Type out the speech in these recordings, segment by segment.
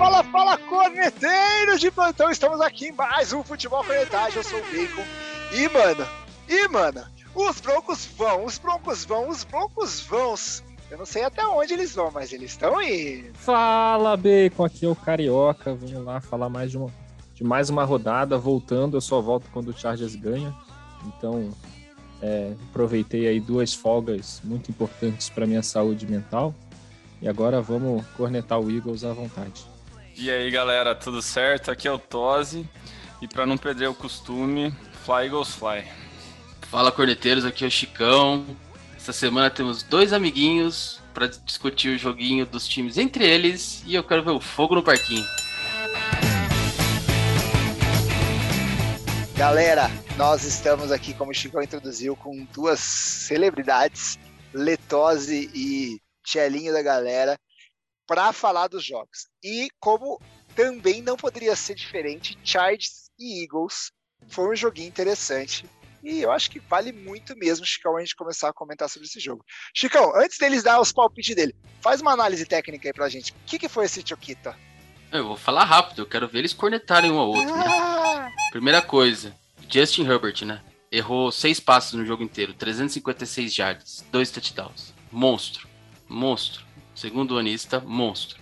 fala, fala, corneteiros de plantão! Estamos aqui em mais um Futebol Cornetagem. Eu sou o Bacon. E, mano, e, mano, os broncos vão, os broncos vão, os broncos vão. Eu não sei até onde eles vão, mas eles estão indo. Fala, Bacon, aqui é o Carioca. Vamos lá falar mais de, uma, de mais uma rodada. Voltando, eu só volto quando o Chargers ganha. Então, é, aproveitei aí duas folgas muito importantes para minha saúde mental. E agora vamos cornetar o Eagles à vontade. E aí, galera, tudo certo? Aqui é o Tosi. E para não perder o costume, Fly Eagles Fly. Fala, corneteiros, aqui é o Chicão. Essa semana temos dois amiguinhos para discutir o joguinho dos times entre eles e eu quero ver o fogo no parquinho. Galera, nós estamos aqui, como o Chicão introduziu, com duas celebridades, Letose e Tchelinho da galera, para falar dos jogos. E como também não poderia ser diferente, Chargers e Eagles foi um joguinho interessante. E eu acho que vale muito mesmo, Chicão, a gente começar a comentar sobre esse jogo. Chicão, antes deles dar os palpites dele, faz uma análise técnica aí pra gente. O que, que foi esse Choquita? Eu vou falar rápido, eu quero ver eles cornetarem um ao outro, né? ah! né? Primeira coisa, Justin Herbert, né? Errou seis passos no jogo inteiro, 356 yards, dois touchdowns. Monstro, monstro. Segundo anista, monstro.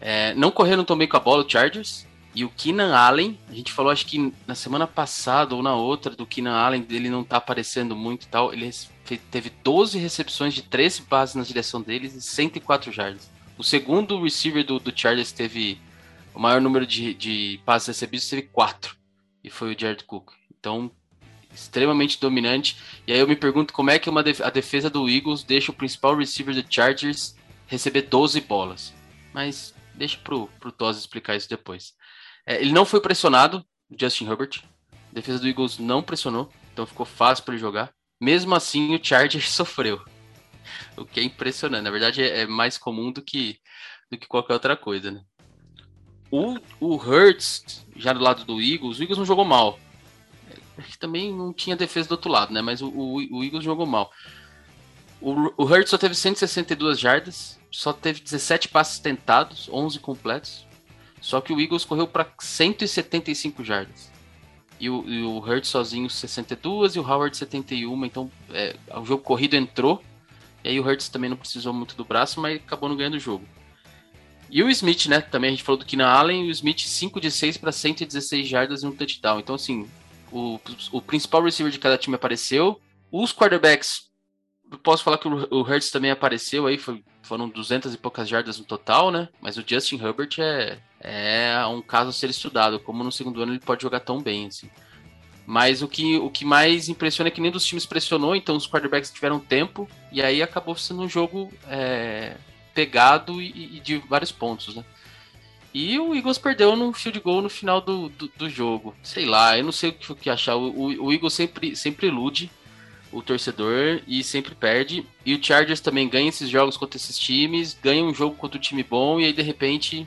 É, não correram tão bem com a bola, o Chargers. E o Keenan Allen, a gente falou acho que na semana passada ou na outra do Keenan Allen, ele não tá aparecendo muito e tal. Ele teve 12 recepções de 13 passes na direção deles e 104 jardas. O segundo receiver do, do Chargers teve o maior número de, de passes recebidos, teve 4. E foi o Jared Cook. Então, extremamente dominante. E aí eu me pergunto como é que uma def a defesa do Eagles deixa o principal receiver do Chargers receber 12 bolas. Mas deixa pro, pro Toz explicar isso depois. É, ele não foi pressionado, Justin Herbert. A defesa do Eagles não pressionou, então ficou fácil para ele jogar. Mesmo assim, o Chargers sofreu. O que é impressionante. Na verdade, é, é mais comum do que, do que qualquer outra coisa, né? O, o Hurts, já do lado do Eagles, o Eagles não jogou mal. É, também não tinha defesa do outro lado, né? Mas o, o, o Eagles jogou mal. O, o só teve 162 jardas, só teve 17 passes tentados, 11 completos. Só que o Eagles correu para 175 jardas. E o, e o sozinho 62 e o Howard 71. Então é, o jogo corrido entrou. E aí o Hurts também não precisou muito do braço, mas acabou não ganhando o jogo. E o Smith, né? Também a gente falou do Keenan Allen. E o Smith 5 de 6 para 116 jardas e um touchdown. Então, assim, o, o principal receiver de cada time apareceu. Os quarterbacks posso falar que o Hertz também apareceu aí, foi, foram 200 e poucas jardas no total, né? Mas o Justin Herbert é, é um caso a ser estudado, como no segundo ano ele pode jogar tão bem, assim. Mas o que, o que mais impressiona é que nem dos times pressionou, então os quarterbacks tiveram tempo, e aí acabou sendo um jogo é, pegado e, e, de vários pontos, né? E o Eagles perdeu no field goal no final do, do, do jogo. Sei lá, eu não sei o que, o que achar. O, o, o Eagles sempre, sempre ilude o torcedor e sempre perde. E o Chargers também ganha esses jogos contra esses times, ganha um jogo contra um time bom e aí de repente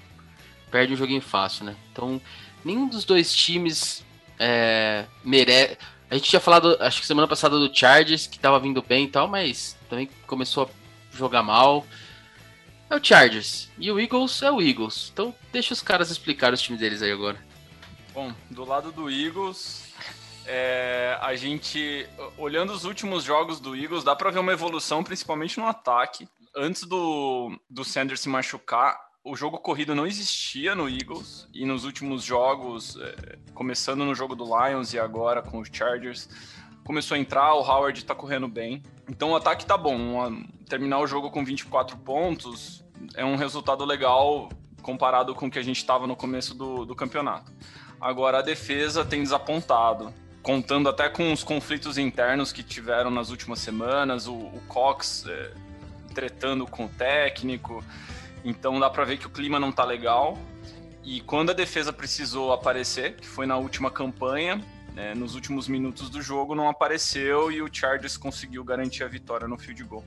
perde um joguinho fácil, né? Então, nenhum dos dois times é, merece. A gente tinha falado, acho que semana passada, do Chargers, que tava vindo bem e tal, mas também começou a jogar mal. É o Chargers. E o Eagles é o Eagles. Então, deixa os caras explicar os times deles aí agora. Bom, do lado do Eagles, é, a gente, olhando os últimos jogos do Eagles, dá para ver uma evolução, principalmente no ataque. Antes do, do Sanders se machucar, o jogo corrido não existia no Eagles. E nos últimos jogos, é, começando no jogo do Lions e agora com os Chargers, começou a entrar, o Howard tá correndo bem. Então o ataque tá bom. Terminar o jogo com 24 pontos é um resultado legal comparado com o que a gente estava no começo do, do campeonato. Agora a defesa tem desapontado contando até com os conflitos internos que tiveram nas últimas semanas, o, o Cox é, tretando com o técnico, então dá para ver que o clima não tá legal. E quando a defesa precisou aparecer, que foi na última campanha, né, nos últimos minutos do jogo, não apareceu e o Chargers conseguiu garantir a vitória no field goal.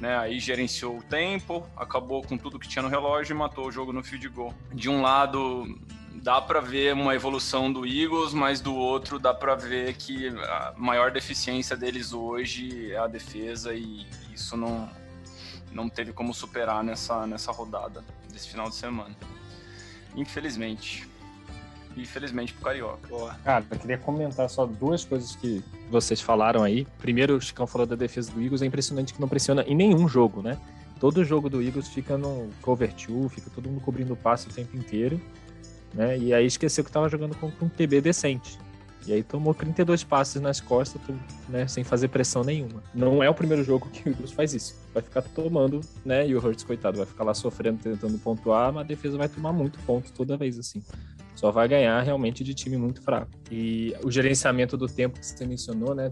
Né, aí gerenciou o tempo, acabou com tudo que tinha no relógio e matou o jogo no field goal. De um lado, dá para ver uma evolução do Eagles, mas do outro dá para ver que a maior deficiência deles hoje é a defesa e isso não, não teve como superar nessa, nessa rodada desse final de semana. Infelizmente. Infelizmente pro Carioca. Boa. Cara, eu queria comentar só duas coisas que vocês falaram aí. Primeiro, o Chicão falou da defesa do Eagles. É impressionante que não pressiona em nenhum jogo, né? Todo jogo do Eagles fica no cover two, fica todo mundo cobrindo o passe o tempo inteiro. Né? E aí esqueceu que tava jogando com um QB decente. E aí tomou 32 passes nas costas, né, sem fazer pressão nenhuma. Não é o primeiro jogo que o Eagles faz isso. Vai ficar tomando, né? E o Hurts, coitado, vai ficar lá sofrendo, tentando pontuar, mas a defesa vai tomar muito ponto toda vez, assim. Só vai ganhar realmente de time muito fraco. E o gerenciamento do tempo que você mencionou, né?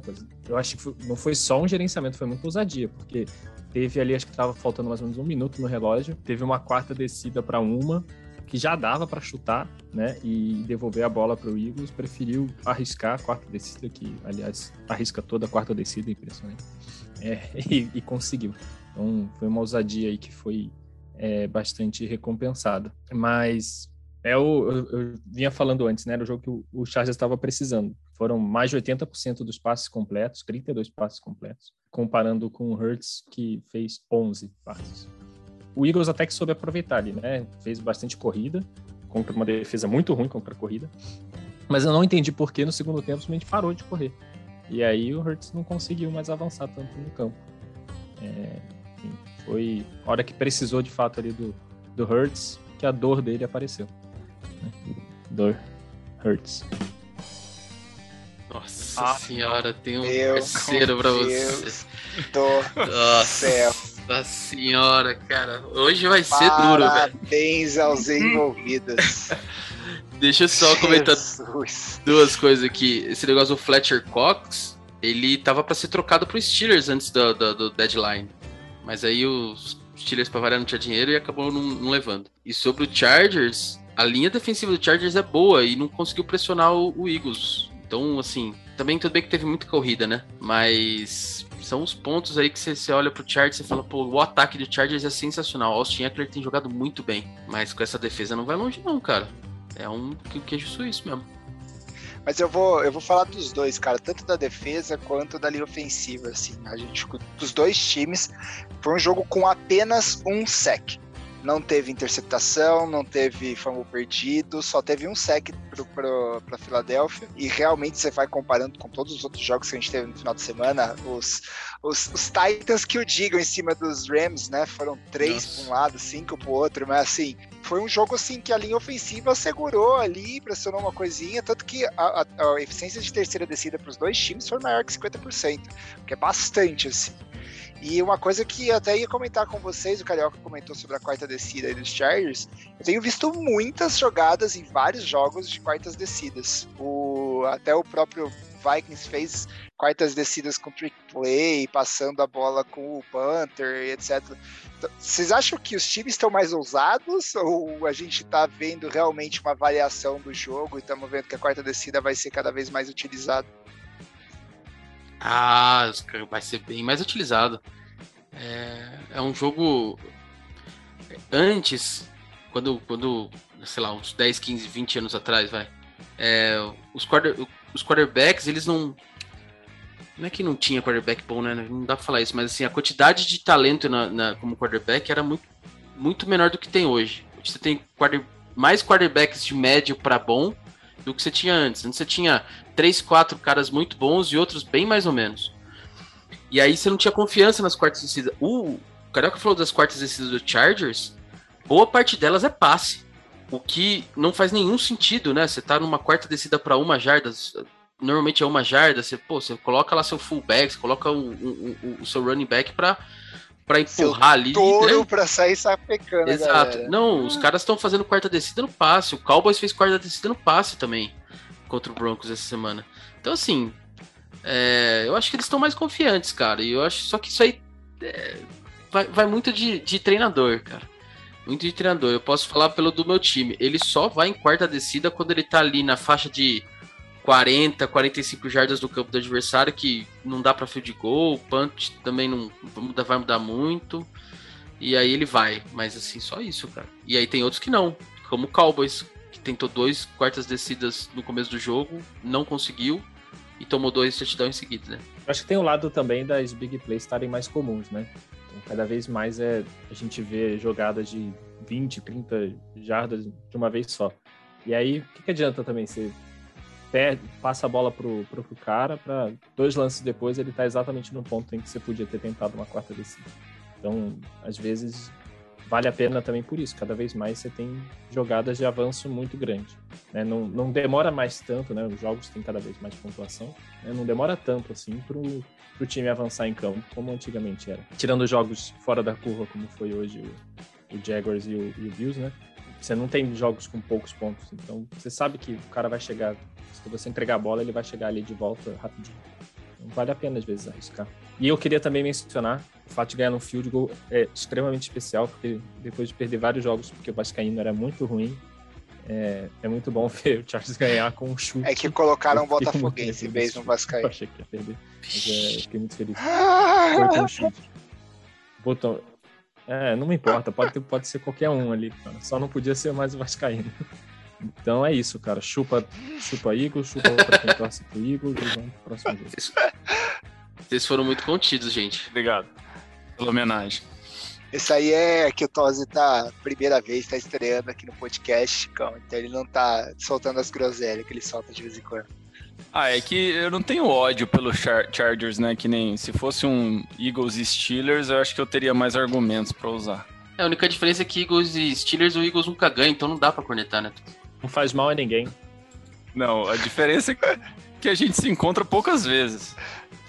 Eu acho que foi, não foi só um gerenciamento, foi muito ousadia, porque teve ali, acho que estava faltando mais ou menos um minuto no relógio. Teve uma quarta descida para uma, que já dava para chutar, né, e devolver a bola para o Eagles, preferiu arriscar a quarta descida, que aliás arrisca toda a quarta descida, impressionante, é, e, e, conseguiu. Então foi uma ousadia aí que foi é, bastante recompensada. Mas é o, eu, eu, vinha falando antes, né, era o jogo que o, o Chargers estava precisando. Foram mais de 80% dos passes completos, 32 passes completos, comparando com o Hurts, que fez 11 passes o Eagles até que soube aproveitar ali, né? Fez bastante corrida, contra uma defesa muito ruim contra a corrida. Mas eu não entendi por que no segundo tempo simplesmente parou de correr. E aí o Hurts não conseguiu mais avançar tanto no campo. É, enfim, foi a hora que precisou de fato ali do, do Hurts que a dor dele apareceu. Né? Dor Hurts. Nossa ah, senhora, tem um Meu parceiro pra você. Do Nossa. céu. Nossa senhora, cara. Hoje vai ser Parabéns duro, velho. Parabéns aos envolvidos. Deixa eu só comentar duas coisas aqui. Esse negócio do Fletcher Cox, ele tava para ser trocado pro Steelers antes do, do, do, deadline. Mas aí os Steelers, pra variar, não tinha dinheiro e acabou não, não, levando. E sobre o Chargers, a linha defensiva do Chargers é boa e não conseguiu pressionar o, o Eagles. Então, assim, também tudo bem que teve muita corrida, né? Mas são os pontos aí que você, você olha pro Chargers e fala, pô, o ataque do Chargers é sensacional. O Austin Eckler tem jogado muito bem, mas com essa defesa não vai longe não, cara. É um queijo suíço mesmo. Mas eu vou, eu vou falar dos dois, cara, tanto da defesa quanto da linha ofensiva, assim. A gente dos dois times foi um jogo com apenas um sec não teve interceptação, não teve fumble perdido, só teve um sec para Filadélfia. E realmente você vai comparando com todos os outros jogos que a gente teve no final de semana, os, os, os Titans que o digam em cima dos Rams, né? Foram três para um lado, cinco para o outro, mas assim, foi um jogo assim que a linha ofensiva segurou ali, pressionou uma coisinha, tanto que a, a, a eficiência de terceira descida para os dois times foi maior que 50%, que é bastante assim. E uma coisa que eu até ia comentar com vocês, o Carioca comentou sobre a quarta descida dos Chargers. Eu tenho visto muitas jogadas em vários jogos de quartas descidas. O, até o próprio Vikings fez quartas descidas com trick play, passando a bola com o Panther, etc. Então, vocês acham que os times estão mais ousados ou a gente está vendo realmente uma variação do jogo e estamos vendo que a quarta descida vai ser cada vez mais utilizada? Ah, vai ser bem mais utilizado. É, é um jogo. Antes, quando, quando, sei lá, uns 10, 15, 20 anos atrás, vai. É, os, quarter, os quarterbacks, eles não. Não é que não tinha quarterback bom, né? Não dá pra falar isso, mas assim, a quantidade de talento na, na como quarterback era muito, muito menor do que tem hoje. Você tem quarter, mais quarterbacks de médio para bom do que você tinha antes. Antes você tinha três, quatro caras muito bons e outros bem mais ou menos. E aí você não tinha confiança nas quartas descidas. O Carioca falou das quartas descidas do Chargers, boa parte delas é passe. O que não faz nenhum sentido, né? Você tá numa quarta descida para uma jarda, normalmente é uma jarda, você, pô, você coloca lá seu fullback, você coloca o, o, o, o seu running back para para empurrar ali. Touro né? pra sair sapecando. Exato. Galera. Não, os caras estão fazendo quarta descida no passe. O Cowboys fez quarta descida no passe também contra o Broncos essa semana. Então, assim, é, eu acho que eles estão mais confiantes, cara. E eu acho só que isso aí é, vai, vai, muito de, de, treinador, cara. Muito de treinador. Eu posso falar pelo do meu time. Ele só vai em quarta descida quando ele tá ali na faixa de 40, 45 jardas do campo do adversário, que não dá para field goal, punch também não vai mudar muito. E aí ele vai, mas assim, só isso, cara. E aí tem outros que não, como o Cowboys, que tentou dois quartas descidas no começo do jogo, não conseguiu e tomou dois touchdowns em seguida, né? Acho que tem o lado também das big plays estarem mais comuns, né? Então, cada vez mais é a gente vê jogadas de 20, 30 jardas de uma vez só. E aí, o que, que adianta também você passa a bola pro, pro, pro cara, para dois lances depois ele tá exatamente no ponto em que você podia ter tentado uma quarta descida. Então, às vezes, vale a pena também por isso. Cada vez mais você tem jogadas de avanço muito grande. Né? Não, não demora mais tanto, né? Os jogos têm cada vez mais pontuação. Né? Não demora tanto assim pro, pro time avançar em campo, como antigamente era. Tirando jogos fora da curva, como foi hoje o, o Jaguars e o, e o Bills, né? Você não tem jogos com poucos pontos, então você sabe que o cara vai chegar, se você entregar a bola, ele vai chegar ali de volta rapidinho. Vale a pena às vezes arriscar. E eu queria também mencionar o fato de ganhar no field goal é extremamente especial, porque depois de perder vários jogos, porque o Vascaíno era muito ruim, é, é, muito bom ver o Charles ganhar com um chute. É que colocaram o Botafoguense em vez do Vascaíno. Eu achei que ia perder, mas é, fiquei muito feliz. Foi com um chute. Botou... É, não me importa, pode, ter, pode ser qualquer um ali, cara. só não podia ser mais o Vascaíno. Então é isso, cara. Chupa, chupa Eagles, chupa pra quem torce pro Eagles e vamos pro próximo jogo. Vocês foram muito contidos, gente. Obrigado pela homenagem. Isso aí é que o Tosi tá, primeira vez, tá estreando aqui no podcast. Então ele não tá soltando as groselhas que ele solta de vez em quando. Ah, é que eu não tenho ódio pelo Char Chargers, né? Que nem se fosse um Eagles e Steelers, eu acho que eu teria mais argumentos para usar. É, a única diferença é que Eagles e Steelers, o Eagles nunca ganha, então não dá para cornetar, né? Não faz mal a ninguém. Não, a diferença é que a gente se encontra poucas vezes.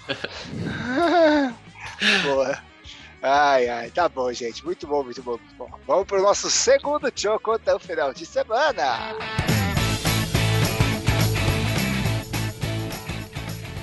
Boa. Ai, ai, tá bom, gente. Muito bom, muito bom, muito bom. Vamos pro nosso segundo choco até o final de semana.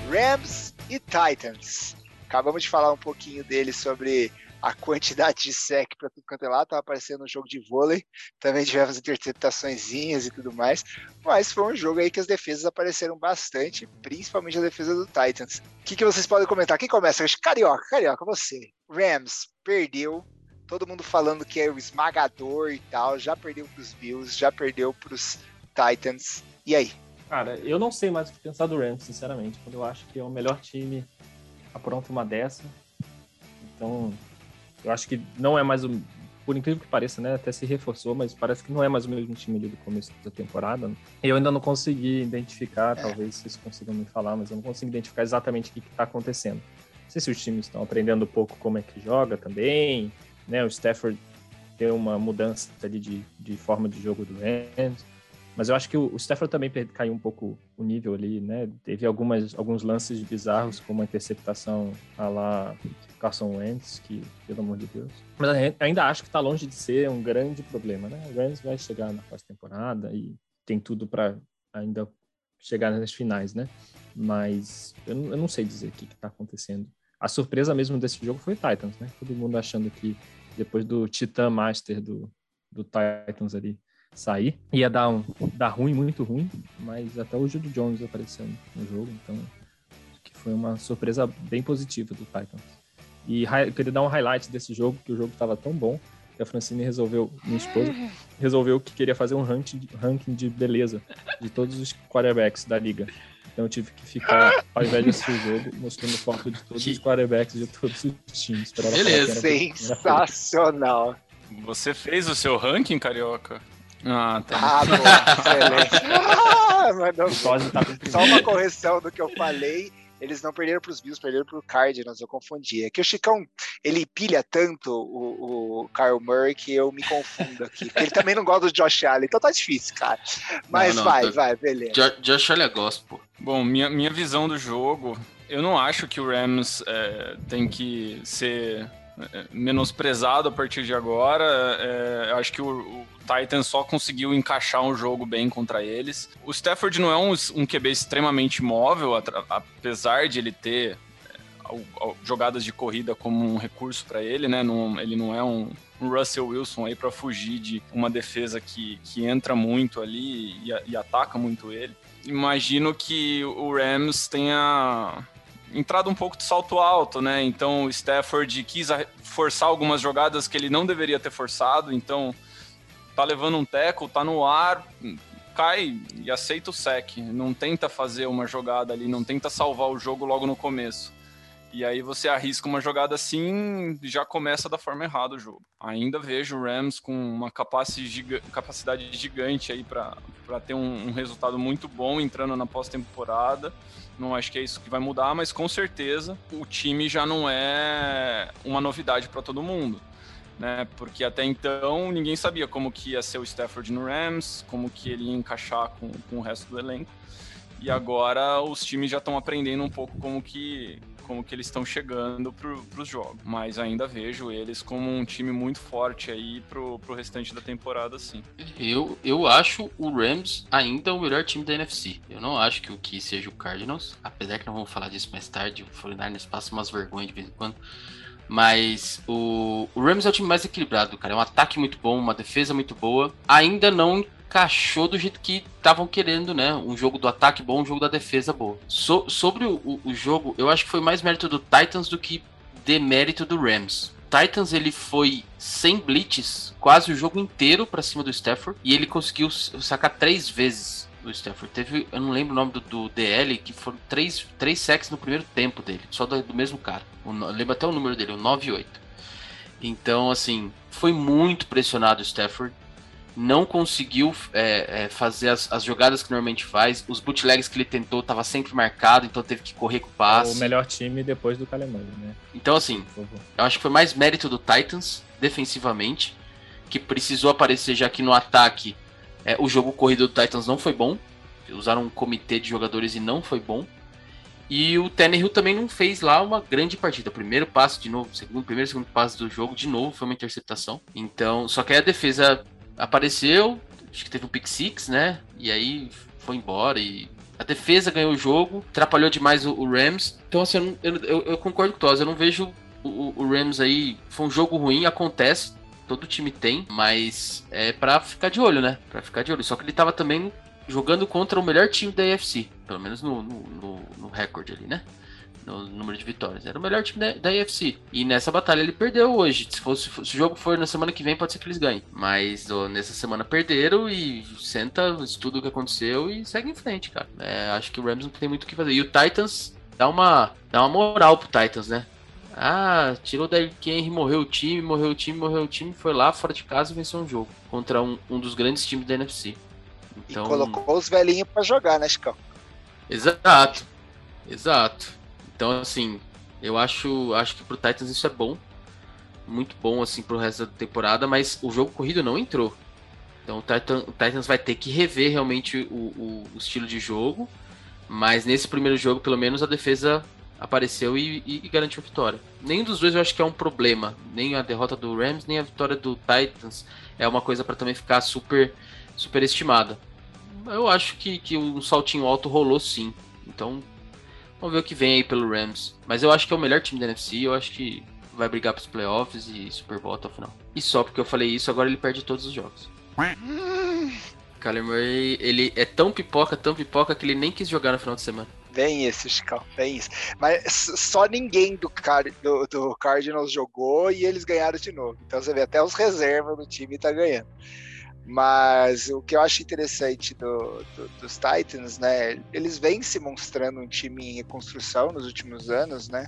Rams e Titans. Acabamos de falar um pouquinho deles sobre a quantidade de sec para tudo quanto é lá, tava aparecendo um jogo de vôlei, também tivemos interceptaçõezinhas e tudo mais, mas foi um jogo aí que as defesas apareceram bastante, principalmente a defesa do Titans. O que, que vocês podem comentar? Quem começa? Carioca, Carioca, você. Rams perdeu, todo mundo falando que é o esmagador e tal, já perdeu para os Bills, já perdeu para os Titans. E aí? Cara, eu não sei mais o que pensar do Rams, sinceramente. Quando eu acho que é o melhor time, apronta uma dessa. Então, eu acho que não é mais o. Por incrível que pareça, né? Até se reforçou, mas parece que não é mais o mesmo time ali do começo da temporada. Né? Eu ainda não consegui identificar, é. talvez vocês consigam me falar, mas eu não consigo identificar exatamente o que está acontecendo. Não sei se os times estão aprendendo um pouco como é que joga também, né? O Stafford tem uma mudança ali de, de forma de jogo do Rams. Mas eu acho que o, Stafford também caiu um pouco o nível ali, né? Teve algumas, alguns lances bizarros, como a interceptação a lá Carson Wentz, que, pelo amor de Deus. Mas ainda acho que está longe de ser um grande problema, né? O Rams vai chegar na pós-temporada e tem tudo para ainda chegar nas finais, né? Mas eu não, eu não sei dizer o que está acontecendo. A surpresa mesmo desse jogo foi o Titans, né? Todo mundo achando que depois do Titan Master do, do Titans ali sair. Ia dar, um, dar ruim, muito ruim, mas até o Judy Jones apareceu no jogo, então que foi uma surpresa bem positiva do Titans. E eu queria dar um highlight desse jogo, que o jogo estava tão bom que a Francine resolveu, minha esposa, resolveu que queria fazer um ranking, ranking de beleza de todos os quarterbacks da liga. Então eu tive que ficar, ao invés de assistir o jogo, mostrando foto de todos os quarterbacks de todos os times. Beleza, sensacional. Você fez o seu ranking, Carioca? Ah, tá. Ah, boa, excelente. ah, tá Só uma correção do que eu falei. Eles não perderam para os Bills, perderam para o Cardinals, eu confundi. É que o Chicão, ele pilha tanto o, o Kyle Murray que eu me confundo aqui. Porque ele também não gosta do Josh Allen, então tá difícil, cara. Mas não, não, vai, tô... vai, beleza. Jo Josh Allen é gospel. Bom, minha, minha visão do jogo, eu não acho que o Rams é, tem que ser menosprezado a partir de agora. É, eu acho que o, o só conseguiu encaixar um jogo bem contra eles. O Stafford não é um, um QB extremamente móvel, apesar de ele ter é, jogadas de corrida como um recurso para ele, né? Não, ele não é um, um Russell Wilson aí para fugir de uma defesa que, que entra muito ali e, e ataca muito ele. Imagino que o Rams tenha entrado um pouco de salto alto, né? Então o Stafford quis forçar algumas jogadas que ele não deveria ter forçado, então tá levando um teco, tá no ar, cai e aceita o sec. Não tenta fazer uma jogada ali, não tenta salvar o jogo logo no começo. E aí você arrisca uma jogada assim, já começa da forma errada o jogo. Ainda vejo o Rams com uma capacidade gigante aí para ter um, resultado muito bom entrando na pós-temporada. Não acho que é isso que vai mudar, mas com certeza o time já não é uma novidade para todo mundo. Né? Porque até então ninguém sabia como que ia ser o Stafford no Rams, como que ele ia encaixar com, com o resto do elenco. E agora os times já estão aprendendo um pouco como que como que eles estão chegando para os jogos. Mas ainda vejo eles como um time muito forte aí pro, pro restante da temporada, sim. Eu, eu acho o Rams ainda o melhor time da NFC. Eu não acho que o que seja o Cardinals, apesar que não vamos falar disso mais tarde, o 49ers passa umas vergonhas de vez em quando. Mas o, o Rams é o time mais equilibrado, cara. É um ataque muito bom, uma defesa muito boa. Ainda não encaixou do jeito que estavam querendo, né? Um jogo do ataque bom, um jogo da defesa boa. So, sobre o, o, jogo, eu acho que foi mais mérito do Titans do que demérito do Rams. Titans ele foi sem blitz quase o jogo inteiro para cima do Stafford e ele conseguiu sacar três vezes o Stafford. Teve, eu não lembro o nome do, do DL, que foram três, três sacks no primeiro tempo dele, só do, do mesmo cara. O, lembro até o número dele, o 9 e 8. Então, assim, foi muito pressionado o Stafford não conseguiu é, é, fazer as, as, jogadas que normalmente faz. Os bootlegs que ele tentou estava sempre marcado, então teve que correr com o passe. O melhor time depois do Calemani, né? Então, assim, eu acho que foi mais mérito do Titans, defensivamente, que precisou aparecer, já que no ataque é, o jogo corrido do Titans não foi bom. Usaram um comitê de jogadores e não foi bom. E o Tannehill também não fez lá uma grande partida. Primeiro passo de novo, segundo, primeiro segundo passo do jogo de novo foi uma interceptação. Então, só que a defesa apareceu, acho que teve um pick six, né? E aí foi embora e a defesa ganhou o jogo, atrapalhou demais o, o Rams. Então, assim, eu, eu, eu, concordo com o eu não vejo o, o, Rams aí. Foi um jogo ruim, acontece, todo time tem, mas é pra ficar de olho, né? Pra ficar de olho. Só que ele tava também jogando contra o melhor time da AFC, pelo menos no, no, no, no recorde ali, né? No número de vitórias. Era o melhor time da, da AFC. E nessa batalha ele perdeu hoje. Se, fosse, se o jogo for na semana que vem, pode ser que eles ganhem. Mas ó, nessa semana perderam e senta, estuda o que aconteceu e segue em frente, cara. É, acho que o Rams não tem muito o que fazer. E o Titans dá uma, dá uma moral pro Titans, né? Ah, tirou da Henry, morreu o time, morreu o time, morreu o time, foi lá fora de casa e venceu um jogo contra um, um dos grandes times da NFC. Então... E colocou os velhinhos para jogar, né, Chicão? Exato, exato. Então, assim, eu acho, acho que pro Titans isso é bom. Muito bom, assim, pro resto da temporada, mas o jogo corrido não entrou. Então o, Titan, o Titans vai ter que rever realmente o, o, o, estilo de jogo. Mas nesse primeiro jogo, pelo menos, a defesa apareceu e, e, e, garantiu a vitória. Nenhum dos dois eu acho que é um problema. Nem a derrota do Rams, nem a vitória do Titans é uma coisa para também ficar super, super estimada. Eu acho que, que um saltinho alto rolou sim. Então Vamos ver o que vem aí pelo Rams. Mas eu acho que é o melhor time da NFC. Eu acho que vai brigar pros playoffs e Super Bowl até o final. E só porque eu falei isso, agora ele perde todos os jogos. Kyler Murray, ele é tão pipoca, tão pipoca que ele nem quis jogar no final de semana. Vem isso, Chicão, vem isso. Mas só ninguém do, Car do, do Cardinals jogou e eles ganharam de novo. Então você vê, até os reservas do time tá ganhando. Mas o que eu acho interessante do, do, dos Titans, né? Eles vêm se mostrando um time em reconstrução nos últimos anos, né?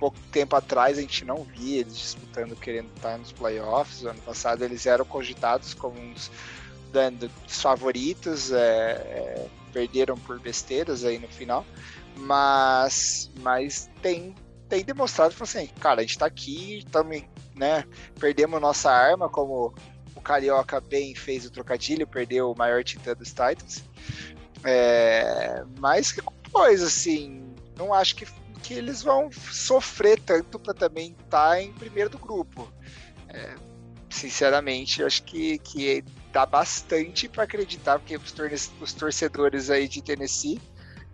pouco tempo atrás a gente não via eles disputando, querendo estar nos playoffs. Ano passado eles eram cogitados como uns dos favoritos, é, é, perderam por besteiras aí no final, mas, mas tem, tem demonstrado assim, cara, a gente tá aqui, também, né? Perdemos nossa arma como o Carioca bem fez o trocadilho, perdeu o maior titã dos Titans. É, mas que coisa, assim, não acho que, que eles vão sofrer tanto para também estar tá em primeiro do grupo. É, sinceramente, acho que, que dá bastante para acreditar, porque os, os, torcedores aí de Tennessee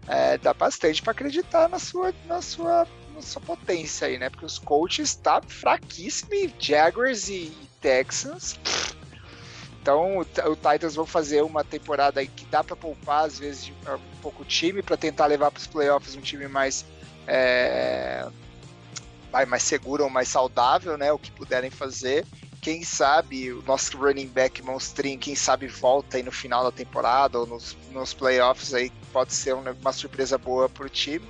é, dá bastante para acreditar na sua, na sua na sua potência aí, né? Porque os coaches tá fraquíssimo e Jaguars e Texans. Então o, o Titans vão fazer uma temporada que dá para poupar às vezes um pouco o time para tentar levar para os playoffs um time mais é, mais seguro ou mais saudável, né? O que puderem fazer. Quem sabe o nosso running back monstrinho, quem sabe volta aí no final da temporada ou nos, nos playoffs aí pode ser uma surpresa boa para o time.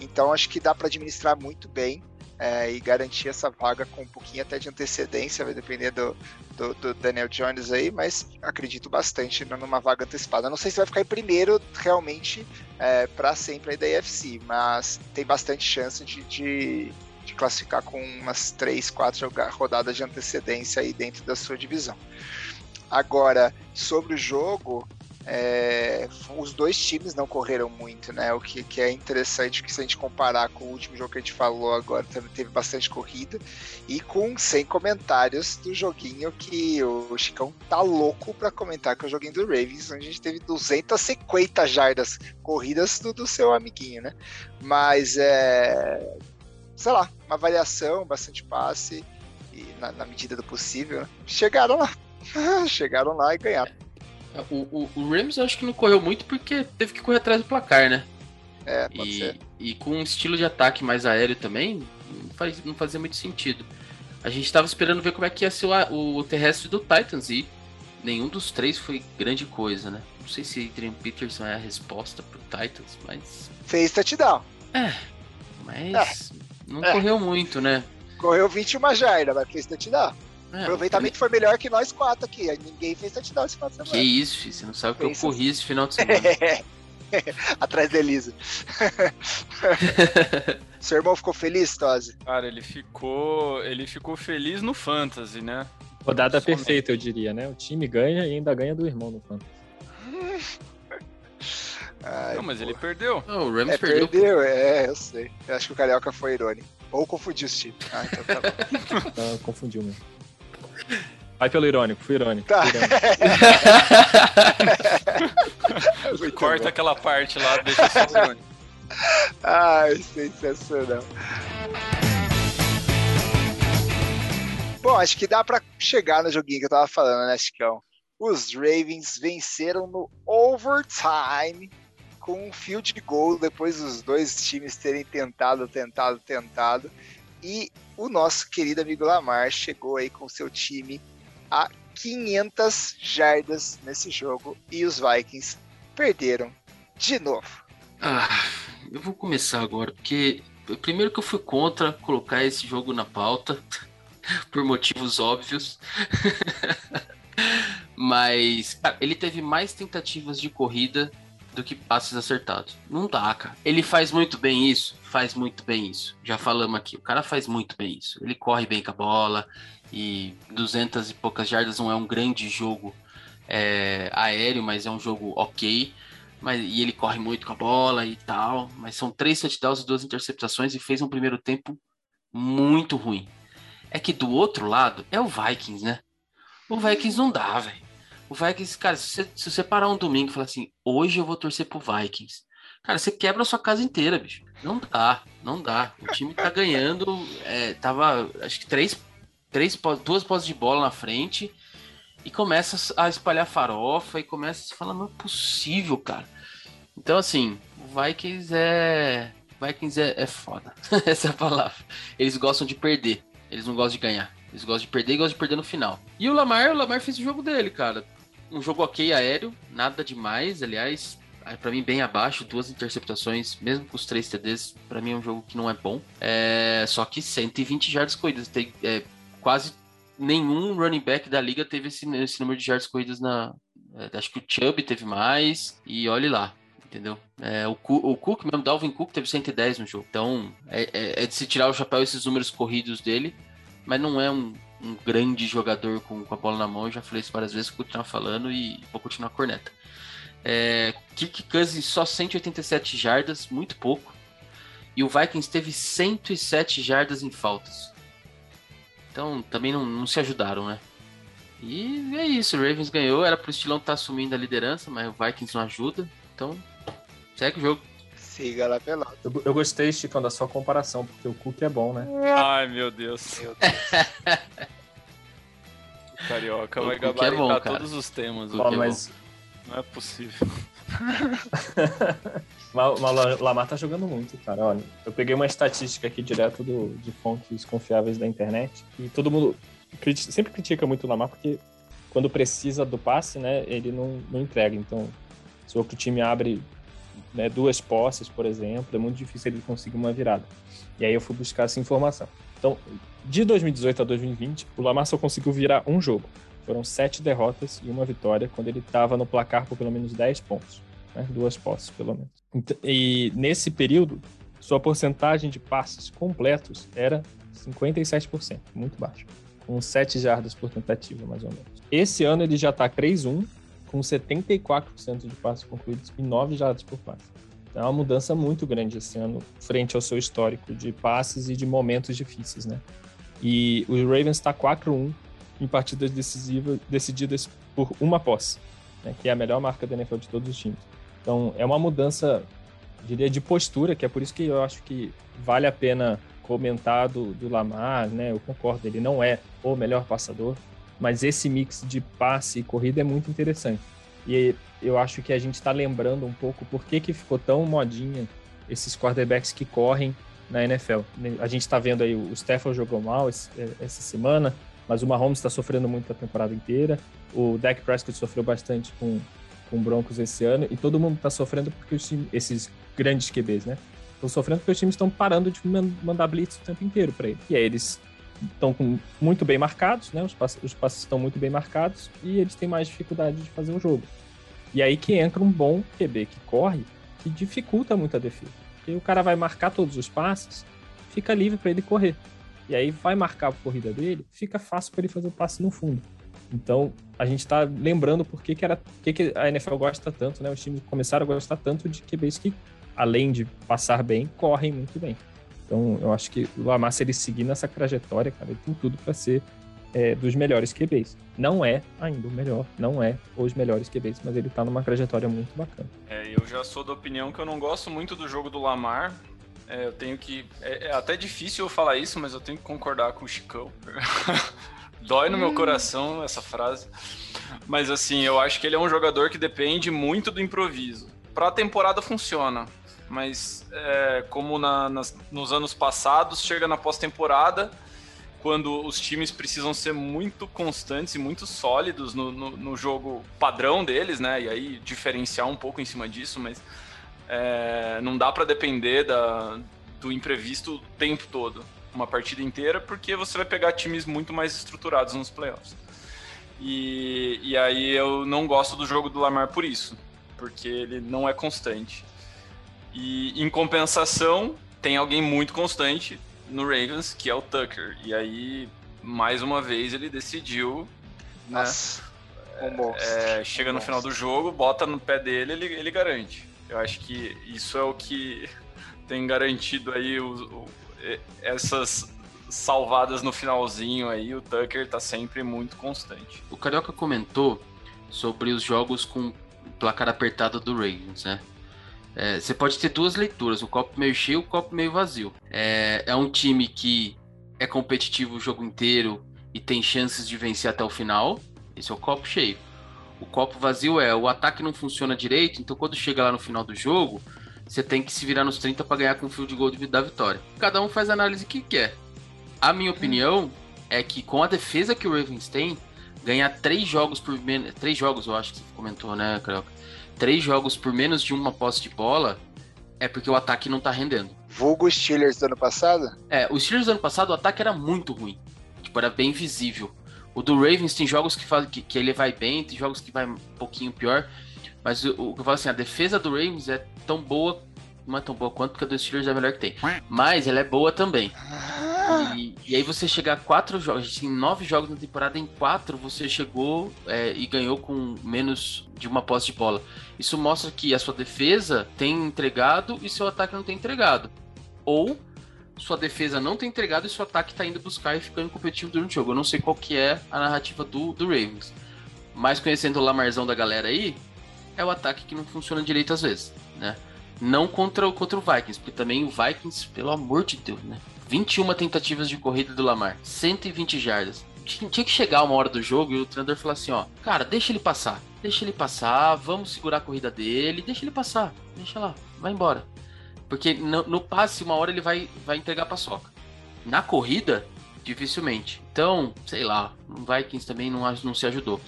Então acho que dá para administrar muito bem é, e garantir essa vaga com um pouquinho até de antecedência, vai depender do, do, do Daniel Jones aí, mas acredito bastante numa vaga antecipada. Não sei se vai ficar em primeiro realmente é, para sempre aí da EFC, mas tem bastante chance de, de, de classificar com umas 3, 4 rodadas de antecedência aí dentro da sua divisão. Agora, sobre o jogo, é, os dois times não correram muito, né? O que, que, é interessante que se a gente comparar com o último jogo que a gente falou agora, também teve bastante corrida e com 100 comentários do joguinho que o Chicão tá louco para comentar que é o joguinho do Ravens, onde a gente teve 250 jardas corridas do, do seu amiguinho, né? Mas é, sei lá, uma variação, bastante passe e na, na medida do possível, né? chegaram lá, chegaram lá e ganharam. O, o, o, Rams eu acho que não correu muito porque teve que correr atrás do placar, né? É, pode e, ser. E com um estilo de ataque mais aéreo também, não, faz, não fazia muito sentido. A gente estava esperando ver como é que ia ser o, o, terrestre do Titans e nenhum dos três foi grande coisa, né? Não sei se Adrian Peterson é a resposta pro Titans, mas. Fez touchdown. É. Mas é. não é. correu muito, né? Correu 21 jardas, mas fez touchdown. É, Aproveitamento foi melhor que nós quatro aqui. Ninguém fez touchdown esse final de semana. Que isso, filho. Você não sabe o que eu corri esse final de semana. Atrás da Elisa. Seu irmão ficou feliz, Tosi? Cara, ele ficou. Ele ficou feliz no Fantasy, né? Rodada Somente. perfeita, eu diria, né? O time ganha e ainda ganha do irmão no Fantasy. Ai, não, mas pô. ele perdeu. Não, o Rams é, perdeu. Perdeu, é, eu sei. Eu acho que o Carioca foi irônico. Ou confundiu os times. Ah, então tá bom. não, confundiu mesmo. Vai pelo irônico, fui irônico. Tá. Irônico. Corta bom. aquela parte lá, deixa só irônico. Ai, sensacional. Bom, acho que dá para chegar no joguinho que eu tava falando, né, Chicão? Os Ravens venceram no overtime com um field goal depois dos dois times terem tentado, tentado, tentado. E o nosso querido amigo Lamar chegou aí com seu time a 500 jardas nesse jogo e os Vikings perderam de novo. Ah, eu vou começar agora, porque primeiro que eu fui contra colocar esse jogo na pauta, por motivos óbvios. Mas, cara, ele teve mais tentativas de corrida do que passes acertados. Não dá, cara. Ele faz muito bem isso? Faz muito bem isso. Já falamos aqui. O cara faz muito bem isso. Ele corre bem com a bola e 200 e poucas jardas não é um grande jogo é, aéreo, mas é um jogo ok. Mas, e ele corre muito com a bola e tal. Mas são três touchdowns e duas interceptações e fez um primeiro tempo muito ruim. É que do outro lado é o Vikings, né? O Vikings não dá, velho. O Vikings, cara, se você, se você parar um domingo e falar assim, hoje eu vou torcer pro Vikings, cara, você quebra a sua casa inteira, bicho. Não dá, não dá. O time tá ganhando, é, tava, acho que três, três, duas posses de bola na frente e começa a espalhar farofa e começa a falar, não é possível, cara. Então, assim, o Vikings é. Vikings é, é foda. Essa é a palavra. Eles gostam de perder. Eles não gostam de ganhar. Eles gostam de perder e gostam de perder no final. E o Lamar, o Lamar fez o jogo dele, cara um jogo ok aéreo, nada demais, aliás, para mim bem abaixo, duas interceptações, mesmo com os três TDs, para mim é um jogo que não é bom. É, só que 120 jardas corridas, tem é, quase nenhum running back da liga teve esse, esse número de jardas corridas na. É, acho que o Chubb teve mais, e olhe lá, entendeu? É, o, o Cook, mesmo, Dalvin Cook teve 110 no jogo. Então, é, é, é, de se tirar o chapéu esses números corridos dele, mas não é um, um grande jogador com, com, a bola na mão. Eu já falei isso várias vezes, vou continuar falando e vou continuar a corneta. É, Kirk Cousins só 187 jardas, muito pouco. E o Vikings teve 107 jardas em faltas. Então também não, não se ajudaram, né? E é isso, o Ravens ganhou, era pro estilão estar tá assumindo a liderança, mas o Vikings não ajuda. Então, segue o jogo. Siga lá pelota. Eu, eu gostei, Chicão, da sua comparação, porque o Cook é bom, né? Ai, meu Deus. Meu Deus. Carioca o vai é gabaritar é bom, todos os temas. Bom, é mas... Não é possível. mas, o Lamar tá jogando muito, cara. Olha, eu peguei uma estatística aqui direto do, de fontes confiáveis da internet e todo mundo sempre critica muito o Lamar porque quando precisa do passe, né, ele não, não entrega. Então, se o outro time abre né, duas posses, por exemplo, é muito difícil ele conseguir uma virada. E aí eu fui buscar essa informação. Então, de 2018 a 2020, o Lamar só conseguiu virar um jogo. Foram sete derrotas e uma vitória quando ele estava no placar por pelo menos 10 pontos. Né? Duas posses, pelo menos. E nesse período, sua porcentagem de passes completos era 57%, muito baixo. Com 7 jardas por tentativa, mais ou menos. Esse ano ele já está 3-1, com 74% de passes concluídos e 9 jardas por passe. Então é uma mudança muito grande esse ano, frente ao seu histórico de passes e de momentos difíceis, né? E o Ravens está 4-1 em partidas decisivas, decididas por uma posse, né? que é a melhor marca da NFL de todos os times. Então é uma mudança, diria, de postura, que é por isso que eu acho que vale a pena comentar do, do Lamar, né? Eu concordo, ele não é o melhor passador, mas esse mix de passe e corrida é muito interessante. E eu acho que a gente está lembrando um pouco por que, que ficou tão modinha esses quarterbacks que correm na NFL. A gente está vendo aí, o Stafford jogou mal é, essa semana, mas o Mahomes está sofrendo muito a temporada inteira. O Dak Prescott sofreu bastante com, com o Broncos esse ano, e todo mundo está sofrendo porque os times, esses grandes QBs, né? Estão sofrendo porque os times estão parando de mandar blitz o tempo inteiro para eles. E aí eles estão muito bem marcados, né? Os passes, os passes estão muito bem marcados e eles têm mais dificuldade de fazer o jogo. E aí que entra um bom QB que corre, que dificulta muito a defesa. Porque o cara vai marcar todos os passes, fica livre para ele correr. E aí vai marcar a corrida dele, fica fácil para ele fazer o passe no fundo. Então, a gente está lembrando por que, que, era, que, que a NFL gosta tanto, né? Os times começaram a gostar tanto de QBs que, além de passar bem, correm muito bem. Então, eu acho que o Lamar, se ele seguir nessa trajetória, cara, ele tem tudo para ser é, dos melhores QBs. Não é ainda o melhor, não é os melhores QBs, mas ele tá numa trajetória muito bacana. É, eu já sou da opinião que eu não gosto muito do jogo do Lamar. É, eu tenho que. É, é, até difícil eu falar isso, mas eu tenho que concordar com o Chicão. Dói no meu hum. coração essa frase. Mas assim, eu acho que ele é um jogador que depende muito do improviso. Pra temporada funciona mas é, como na, nas, nos anos passados, chega na pós-temporada, quando os times precisam ser muito constantes e muito sólidos no, no, no, jogo padrão deles, né? E aí diferenciar um pouco em cima disso, mas é, não dá para depender da, do imprevisto o tempo todo, uma partida inteira, porque você vai pegar times muito mais estruturados nos playoffs. E, e aí eu não gosto do jogo do Lamar por isso, porque ele não é constante. E em compensação, tem alguém muito constante no Ravens, que é o Tucker. E aí, mais uma vez, ele decidiu. Né, Nossa, é, é, chega no final do jogo, bota no pé dele, ele, ele garante. Eu acho que isso é o que tem garantido aí o, o, essas salvadas no finalzinho aí. O Tucker tá sempre muito constante. O Carioca comentou sobre os jogos com placar apertado do Ravens, né? É, você pode ter duas leituras, o copo meio cheio e o copo meio vazio. É, é um time que é competitivo o jogo inteiro e tem chances de vencer até o final. Esse é o copo cheio. O copo vazio é o ataque não funciona direito, então quando chega lá no final do jogo, você tem que se virar nos 30 para ganhar com o fio de gol da vitória. Cada um faz a análise que quer. A minha opinião é que com a defesa que o Ravens tem, ganhar três jogos por menos. Três jogos, eu acho que você comentou, né, Carioca? três jogos por menos de uma posse de bola, é porque o ataque não tá rendendo. Vulgo Steelers do ano passado? É, o Steelers do ano passado o ataque era muito ruim. Tipo, era bem visível. O do Ravens tem jogos que, faz, que, que ele vai bem, tem jogos que vai um pouquinho pior. Mas o, o que eu falo assim, a defesa do Ravens é tão boa, não é tão boa quanto, porque a do Steelers é a melhor que tem. Mas ela é boa também. E, e, aí você chegar a quatro jogos, em nove jogos na temporada, em quatro você chegou é, e ganhou com menos de uma posse de bola. Isso mostra que a sua defesa tem entregado e seu ataque não tem entregado. Ou sua defesa não tem entregado e seu ataque está indo buscar e ficando competitivo durante o jogo. Eu não sei qual que é a narrativa do, do Ravens. Mas conhecendo o Lamarzão da galera aí, é o ataque que não funciona direito às vezes, né? Não contra, contra o Vikings, porque também o Vikings, pelo amor de Deus, né? 21 tentativas de corrida do Lamar, 120 jardas. Tinha que chegar uma hora do jogo e o treinador falar assim, ó, cara, deixa ele passar, deixa ele passar, vamos segurar a corrida dele, deixa ele passar, deixa lá, vai embora. Porque no, no passe, uma hora ele vai, vai entregar a paçoca. Na corrida, dificilmente. Então, sei lá, o Vikings também não, não se ajudou.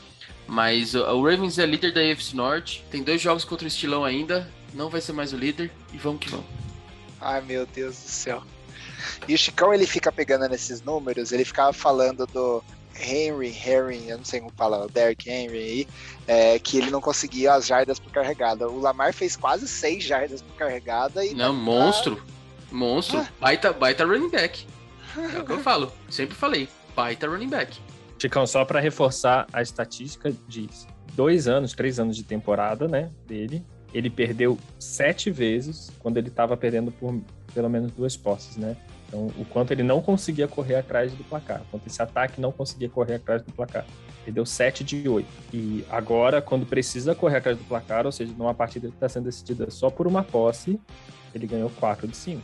Mas o Ravens é líder da AFC Norte, tem dois jogos contra o Estilão ainda, não vai ser mais o líder e vamos que vamos. Ai, meu Deus do céu. E o Chicão, ele fica pegando nesses números, ele ficava falando do Henry, Henry, eu não sei como fala, o Derrick Henry aí, é, que ele não conseguia as jardas por carregada. O Lamar fez quase seis jardas por carregada e. Não, monstro. Monstro. Ah. Baita, baita running back. É o que eu falo. Sempre falei. Baita running back. Chicão, só para reforçar a estatística de dois anos, três anos de temporada, né, dele, ele perdeu sete vezes quando ele estava perdendo por pelo menos duas posses, né? Então, o quanto ele não conseguia correr atrás do placar, o quanto esse ataque não conseguia correr atrás do placar. Ele deu 7 de 8. E agora, quando precisa correr atrás do placar, ou seja, numa partida que está sendo decidida só por uma posse, ele ganhou 4 de 5.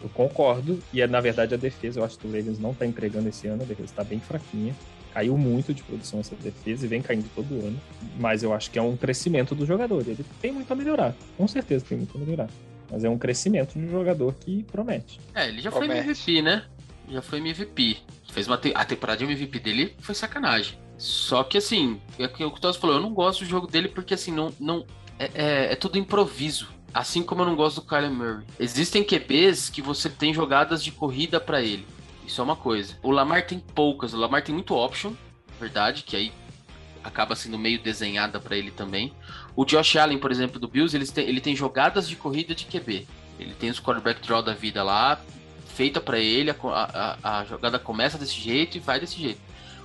Eu concordo, e é na verdade a defesa, eu acho que o Ravens não está entregando esse ano, a defesa está bem fraquinha. Caiu muito de produção essa defesa e vem caindo todo ano. Mas eu acho que é um crescimento do jogador. Ele tem muito a melhorar. Com certeza tem muito a melhorar. Mas é um crescimento de um jogador que promete. É, ele já promete. foi MVP, né? Já foi MVP. Fez uma te... A temporada de MVP dele foi sacanagem. Só que assim, é o que o Toss falou, eu não gosto do jogo dele porque assim, não. não é, é, é tudo improviso. Assim como eu não gosto do Kyler Murray. Existem QBs que você tem jogadas de corrida para ele. Isso é uma coisa. O Lamar tem poucas. O Lamar tem muito option, verdade, que aí acaba sendo meio desenhada para ele também. O Josh Allen, por exemplo, do Bills, ele tem, ele tem jogadas de corrida de QB. Ele tem os quarterback draw da vida lá, feita para ele, a, a, a, jogada começa desse jeito e vai desse jeito.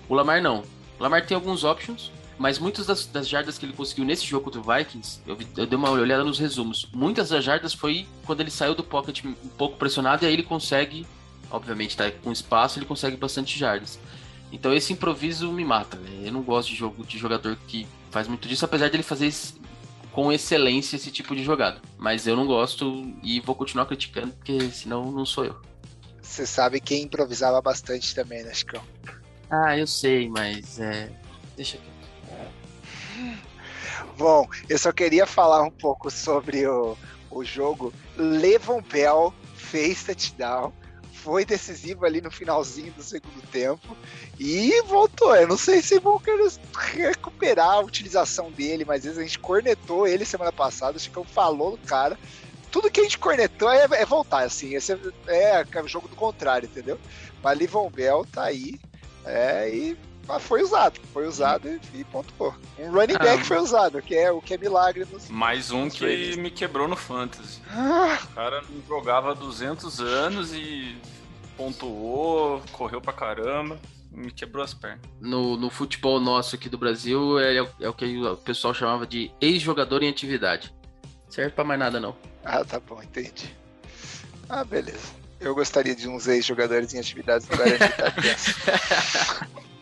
O Lamar não. O Lamar tem alguns options, mas muitas das, das jardas que ele conseguiu nesse jogo contra o Vikings, eu, eu, dei uma olhada nos resumos. Muitas das jardas foi quando ele saiu do pocket um pouco pressionado e aí ele consegue, obviamente tá com espaço, ele consegue bastante jardas. Então esse improviso me mata. Véio. Eu não gosto de jogo de jogador que faz muito disso, apesar de ele fazer esse, com excelência esse tipo de jogada. Mas eu não gosto e vou continuar criticando, porque senão não sou eu. Você sabe quem improvisava bastante também, né, Chicão? Ah, eu sei, mas é. Deixa aqui. Bom, eu só queria falar um pouco sobre o, o jogo. Levon Bell fez touchdown foi decisivo ali no finalzinho do segundo tempo e voltou. Eu não sei se vão querer recuperar a utilização dele, mas às vezes a gente cornetou ele semana passada, acho que eu falou do cara. Tudo que a gente cornetou é, é voltar, assim. Esse é, é, o jogo do contrário, entendeu? Mas Livon Bell tá aí. É, e foi usado, foi usado e, e pontuou. Um running back ah, foi usado, que é o que é milagre nos, Mais um nos que me quebrou no fantasy. Ah. O cara não jogava 200 anos e pontuou, correu pra caramba, me quebrou as pernas. No, no futebol nosso aqui do Brasil, é, é o que o pessoal chamava de ex-jogador em atividade. Serve pra mais nada, não. Ah, tá bom, entendi. Ah, beleza. Eu gostaria de uns ex-jogadores em atividades no Guarani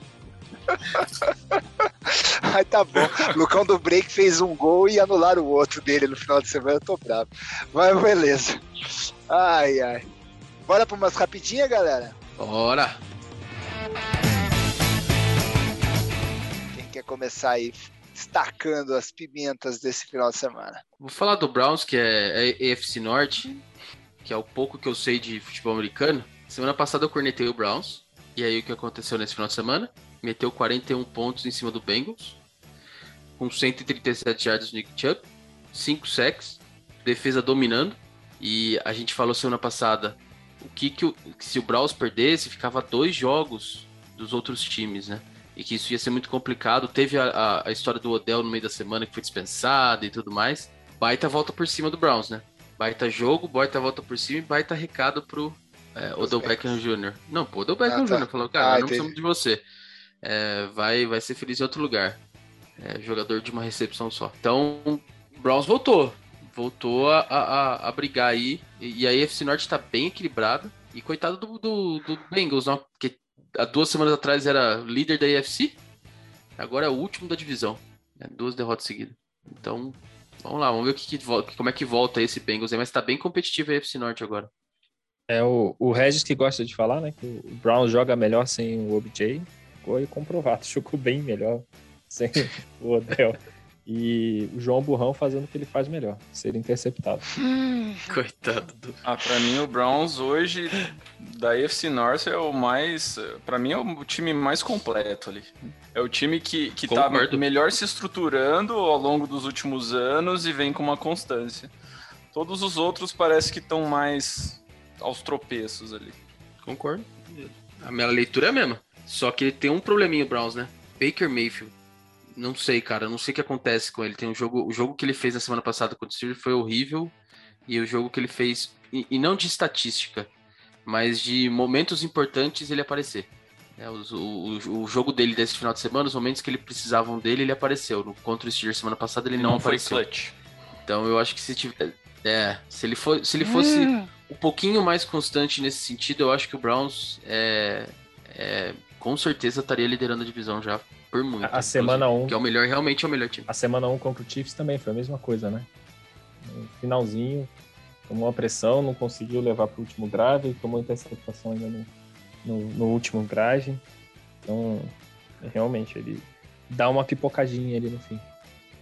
Ai, tá bom. Lucão do Break fez um gol e anularam o outro dele no final de semana. Eu tô bravo. Mas beleza. Ai, ai. Bora para umas rapidinhas, galera? Bora! Quem quer começar aí destacando as pimentas desse final de semana? Vou falar do Browns, que é, é EFC Norte, que é o pouco que eu sei de futebol americano. Semana passada eu cornetei o Browns. E aí o que aconteceu nesse final de semana? Meteu 41 pontos em cima do Bengals, com 137 yards no Nick Chubb, 5 sacks, defesa dominando. E a gente falou semana passada o que, que o, se o Browns perdesse, ficava dois jogos dos outros times, né? E que isso ia ser muito complicado. Teve a, a, a história do Odell no meio da semana que foi dispensado e tudo mais. Baita volta por cima do Browns, né? Baita jogo, baita volta por cima e baita recado pro é, Odell Beckham Jr. Não, pô, Odell Beckham ah, tá. Jr. falou, cara, ah, não precisamos de você. É, vai, vai ser feliz em outro lugar. É, jogador de uma recepção só. Então, Browns voltou voltou a, a, a brigar aí. E, e a AFC Norte tá bem equilibrada. E coitado do, do, do Bengals, não, que há duas semanas atrás era líder da AFC, agora é o último da divisão. Né? Duas derrotas seguidas. Então, vamos lá, vamos ver o que, que, como é que volta esse Bengals aí, mas tá bem competitivo a AFC Norte agora. É o, o Regis que gosta de falar, né? Que o Brown joga melhor sem o OBJ. Foi comprovado, jogou bem melhor sem o Odell. E o João Burrão fazendo o que ele faz melhor, ser interceptado. Coitado do. Ah, pra mim o Browns hoje da AFC North é o mais. Pra mim é o time mais completo ali. É o time que, que tá melhor se estruturando ao longo dos últimos anos e vem com uma constância. Todos os outros parece que estão mais aos tropeços ali. Concordo. A minha leitura é a mesma. Só que ele tem um probleminha, o Browns, né? Baker Mayfield. Não sei, cara. Não sei o que acontece com ele. Tem um jogo. O jogo que ele fez na semana passada contra o Steelers foi horrível. E o jogo que ele fez. E, e não de estatística, mas de momentos importantes ele aparecer. É, o, o- o jogo dele desse final de semana, os momentos que ele precisavam dele, ele apareceu. No, contra o Steelers semana passada, ele não, foi apareceu. clutch. Então eu acho que se tiver. É, se ele, for, se ele fosse um pouquinho mais constante nesse sentido, eu acho que o Browns é, é, com certeza estaria liderando a divisão já por muito. A semana inclusive, 1 Que é o melhor, realmente é o melhor time. A semana 1 contra o Chiefs também foi a mesma coisa, né? No finalzinho, tomou uma pressão, não conseguiu levar para o último drive, tomou interceptação ainda no, no, no último drive. Então, realmente, ele dá uma pipocadinha ali no fim.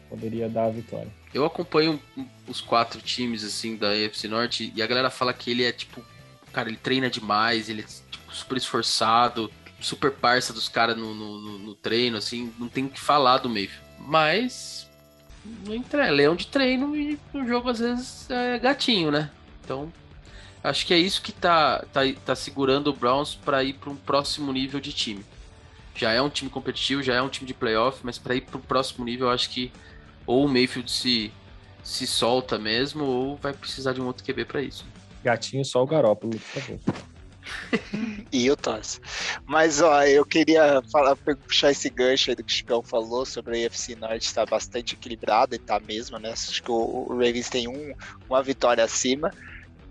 Poderia dar a vitória. Eu acompanho os quatro times assim da AFC Norte e a galera fala que ele é tipo, cara, ele treina demais, ele é tipo, super esforçado, super parça dos caras no, no, no- no treino, assim, não tem o que falar do Mayfield. Mas entra, é leão de treino e o jogo às vezes é gatinho, né? Então, acho que é isso que tá, tá, tá segurando o Browns para ir para um próximo nível de time. Já é um time competitivo, já é um time de playoff, mas para ir para o próximo nível, acho que ou o Mayfield se, se solta mesmo, ou vai precisar de um outro QB para isso. Gatinho só o Garópolo, por favor. E o Tons. Mas, ó, eu queria falar, puxar esse gancho aí do que o Chicão falou sobre a AFC Norte estar bastante equilibrada, e tá mesmo, né? Acho que o, Ravens tem um, uma vitória acima.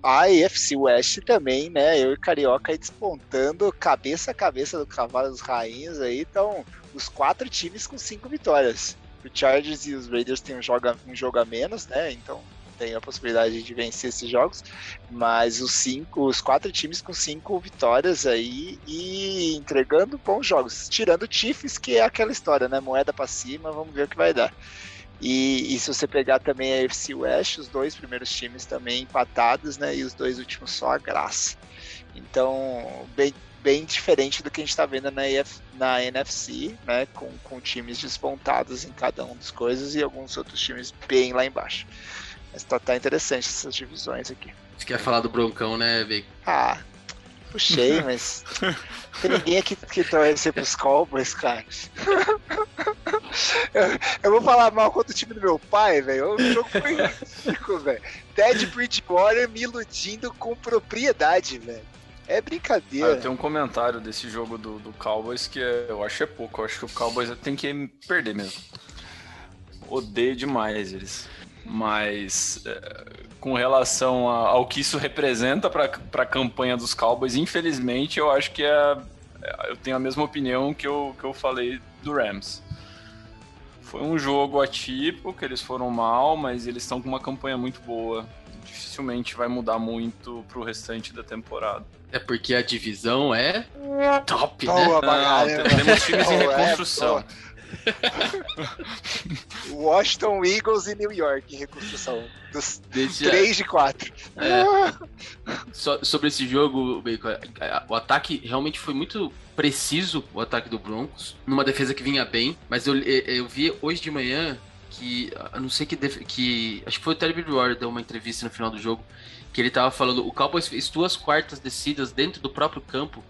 A AFC West também, né? Eu e Carioca aí despontando cabeça a cabeça do Cavalo dos Rainhos aí. Então, os quatro times com cinco vitórias. O Chargers e os Raiders têm um jogo, um jogo a menos, né? Então, tem a possibilidade de vencer esses jogos. Mas os cinco, os quatro times com cinco vitórias aí e entregando bons jogos. Tirando o Chiefs, que é aquela história, né? Moeda pra cima, vamos ver o que vai dar. E, e se você pegar também a AFC West, os dois primeiros times também empatados, né? E os dois últimos só a graça. Então, bem, bem diferente do que a gente está vendo na, EF na NFC, né? Com, com times despontados em cada um das coisas e alguns outros times bem lá embaixo. Mas tá, tá interessante essas divisões aqui. Você quer falar do Broncão, né, Bacon? Ah, puxei, mas tem ninguém aqui que torce pros Cowboys, cara. Eu, eu vou falar mal contra o time do meu pai, velho. O jogo foi ridículo, velho. Ted Bridgewater me iludindo com propriedade, velho. É Ah, brincadeira. eu tenho um comentário desse jogo do, do Cowboys que é- eu acho é pouco. Eu acho que o Cowboys tem que perder mesmo. Odeio demais eles. Mas é, com relação a- ao que isso representa para a campanha dos Cowboys, infelizmente eu acho que é, é- eu tenho a mesma opinião que eu, que eu falei do Rams. Foi um jogo atípico, que eles foram mal, mas eles estão com uma campanha muito boa. Dificilmente vai mudar muito pro restante da temporada. É porque a divisão é top, né? Boa, Não, Bagalha. tem- temos times em é, reconstrução. Washington Eagles e New York em reconstrução. Dos Deixa- 3 de 4. É. So- sobre esse jogo, a- o ataque realmente foi muito preciso, o ataque do Broncos, numa defesa que vinha bem, mas eu, eu, vi hoje de manhã que, eu não sei que, que acho que foi o Terry Bridgewater deu uma entrevista no final do jogo, que ele tava falando, o Cowboys fez duas quartas descidas dentro do próprio campo,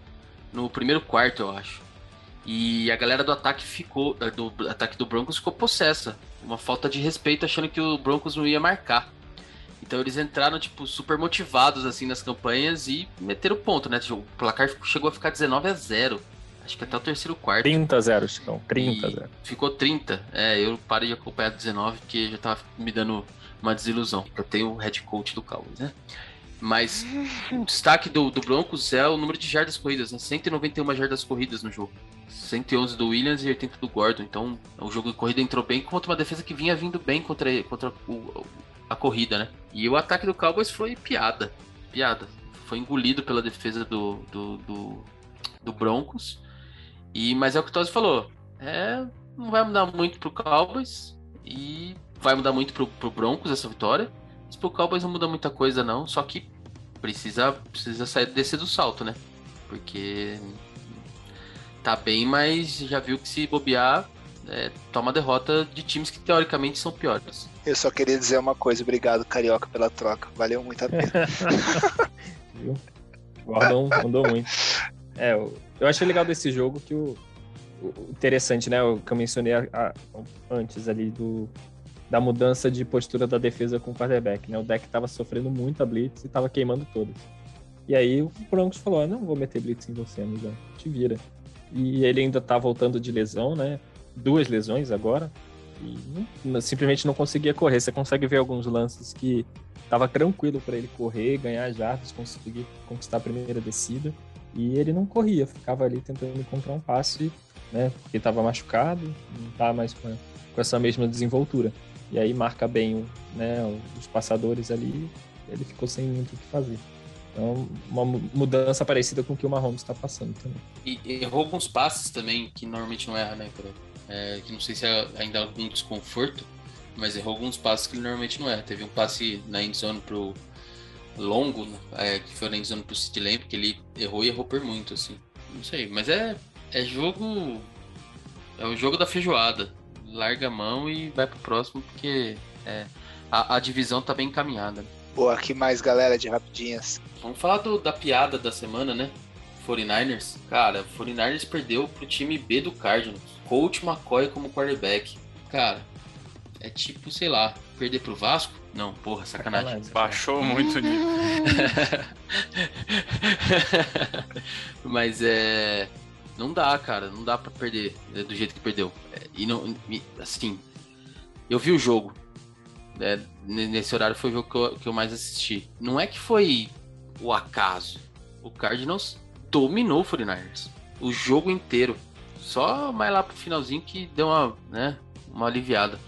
no primeiro quarto, eu acho. E a galera do ataque ficou, do ataque do Broncos ficou possessa, uma falta de respeito, achando que o Broncos não ia marcar. Então eles entraram, tipo, super motivados, assim, nas campanhas e meteram ponto, né? O placar chegou a ficar 19 a 0 Acho que até o terceiro quarto. 30 a 0, Chicão. 30 a E 0. Ficou 30. É, eu parei de acompanhar 19 porque já tava me dando uma desilusão. Eu tenho o head coach do Cowboys, né? Mas o destaque do, do Broncos é o número de jardas corridas, né? 191 jardas corridas no jogo. 111 do Williams e 80 do Gordon. Então, o jogo de corrida entrou bem contra uma defesa que vinha vindo bem contra, contra o- a corrida, né? E o ataque do Cowboys foi piada. Piada. Foi engolido pela defesa do, do, do, do Broncos. E, mas é o que o Tosi falou. É, não vai mudar muito pro Cowboys. E vai mudar muito pro, pro Broncos essa vitória. Mas pro Cowboys não muda muita coisa, não. Só que precisa, precisa sair descer do salto, né? Porque tá bem, mas já viu que se bobear, é, toma derrota de times que teoricamente são piores. Eu só queria dizer uma coisa, obrigado, Carioca, pela troca. Valeu muito a pena. Viu? O Gordon mandou muito. É, eu, eu achei legal desse jogo que o, o interessante, né? O que eu mencionei a, a, antes ali do, da mudança de postura da defesa com o quarterback, né? O deck estava sofrendo muito a blitz e estava queimando todas. E aí o Broncos falou: ah, não vou meter blitz em você, amiga, te vira. E ele ainda tá voltando de lesão, né? Duas lesões agora. E não, simplesmente não conseguia correr. Você consegue ver alguns lances que tava tranquilo para ele correr, ganhar jardas, conseguir conquistar a primeira descida. E ele não corria, ficava ali tentando encontrar um passe, né? Porque estava machucado, não tá mais com essa mesma desenvoltura. E aí marca bem né, os passadores ali, ele ficou sem muito o que fazer. Então, uma mudança parecida com o que o Mahomes está passando também. E errou alguns passes também, que normalmente não erra, né, cara? É, que não sei se é ainda algum desconforto, mas errou alguns passes que ele normalmente não erra. Teve um passe na endzone pro longo, é, que foi na endzone pro City Lamp, que ele errou e errou por muito, assim. Não sei, mas é, é jogo... É o jogo da feijoada larga a mão e vai pro próximo, porque é, a, a, divisão tá bem encaminhada. Boa, aqui mais galera de rapidinhas. Vamos falar do, da piada da semana, né? 49ers. Cara, 49ers perdeu pro time B do Cardinals. Coach McCoy como quarterback. Cara, é tipo, sei lá, perder pro Vasco? Não, porra, sacanagem. Baixou muito o nível. Mas é. Não dá, cara. Não dá para perder né, do jeito que perdeu. É, e não, assim, eu vi o jogo. Né, nesse horário foi o jogo que eu, que eu mais assisti. Não é que foi o acaso. O Cardinals dominou o 49ers. O jogo inteiro. Só mais lá pro finalzinho que deu uma, né, uma aliviada.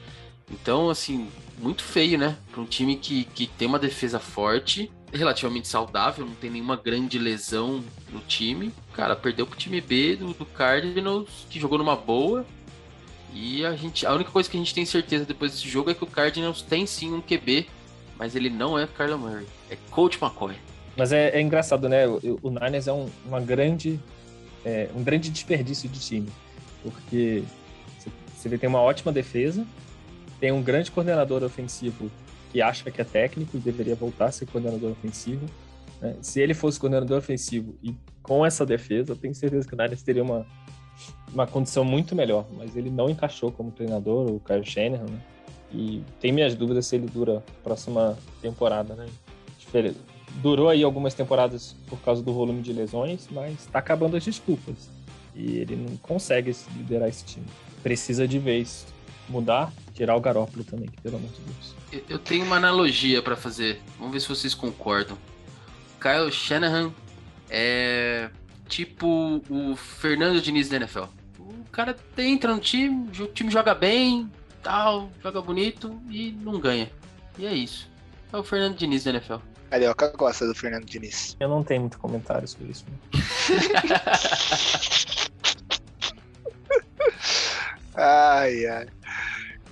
Então, assim, muito feio, né? Para um time que, que tem uma defesa forte relativamente saudável, não tem nenhuma grande lesão no time. Cara, perdeu pro time B do, do Cardinals, que jogou numa boa. E a gente, a única coisa que a gente tem certeza depois desse jogo é que o Cardinals tem sim um QB, mas ele não é Kyler Murray, é Coach McCoy. Mas é, é engraçado, né? O, o Niners é um, uma grande, é, um grande desperdício de time, porque você tem uma ótima defesa, tem um grande coordenador ofensivo que acha que é técnico e deveria voltar a ser coordenador ofensivo. Né? Se ele fosse coordenador ofensivo e com essa defesa, eu tenho certeza que o Niners teria uma, uma condição muito melhor, mas ele não encaixou como treinador, o Kyle Shanahan, né? E tem minhas dúvidas se ele dura a próxima temporada, né? Durou aí algumas temporadas por causa do volume de lesões, mas está acabando as desculpas. E ele não consegue liderar esse time. Precisa de vez mudar, tirar o Garópolo também, que pelo amor de Deus. Eu tenho uma analogia para fazer. Vamos ver se vocês concordam. Kyle Shanahan é tipo o Fernando Diniz da NFL. O cara entra no time, o time joga bem, tal, joga bonito e não ganha. E é isso. É o Fernando Diniz da NFL. Carioca gosta do Fernando Diniz. Eu não tenho muito comentário sobre isso. Né? ai, ai.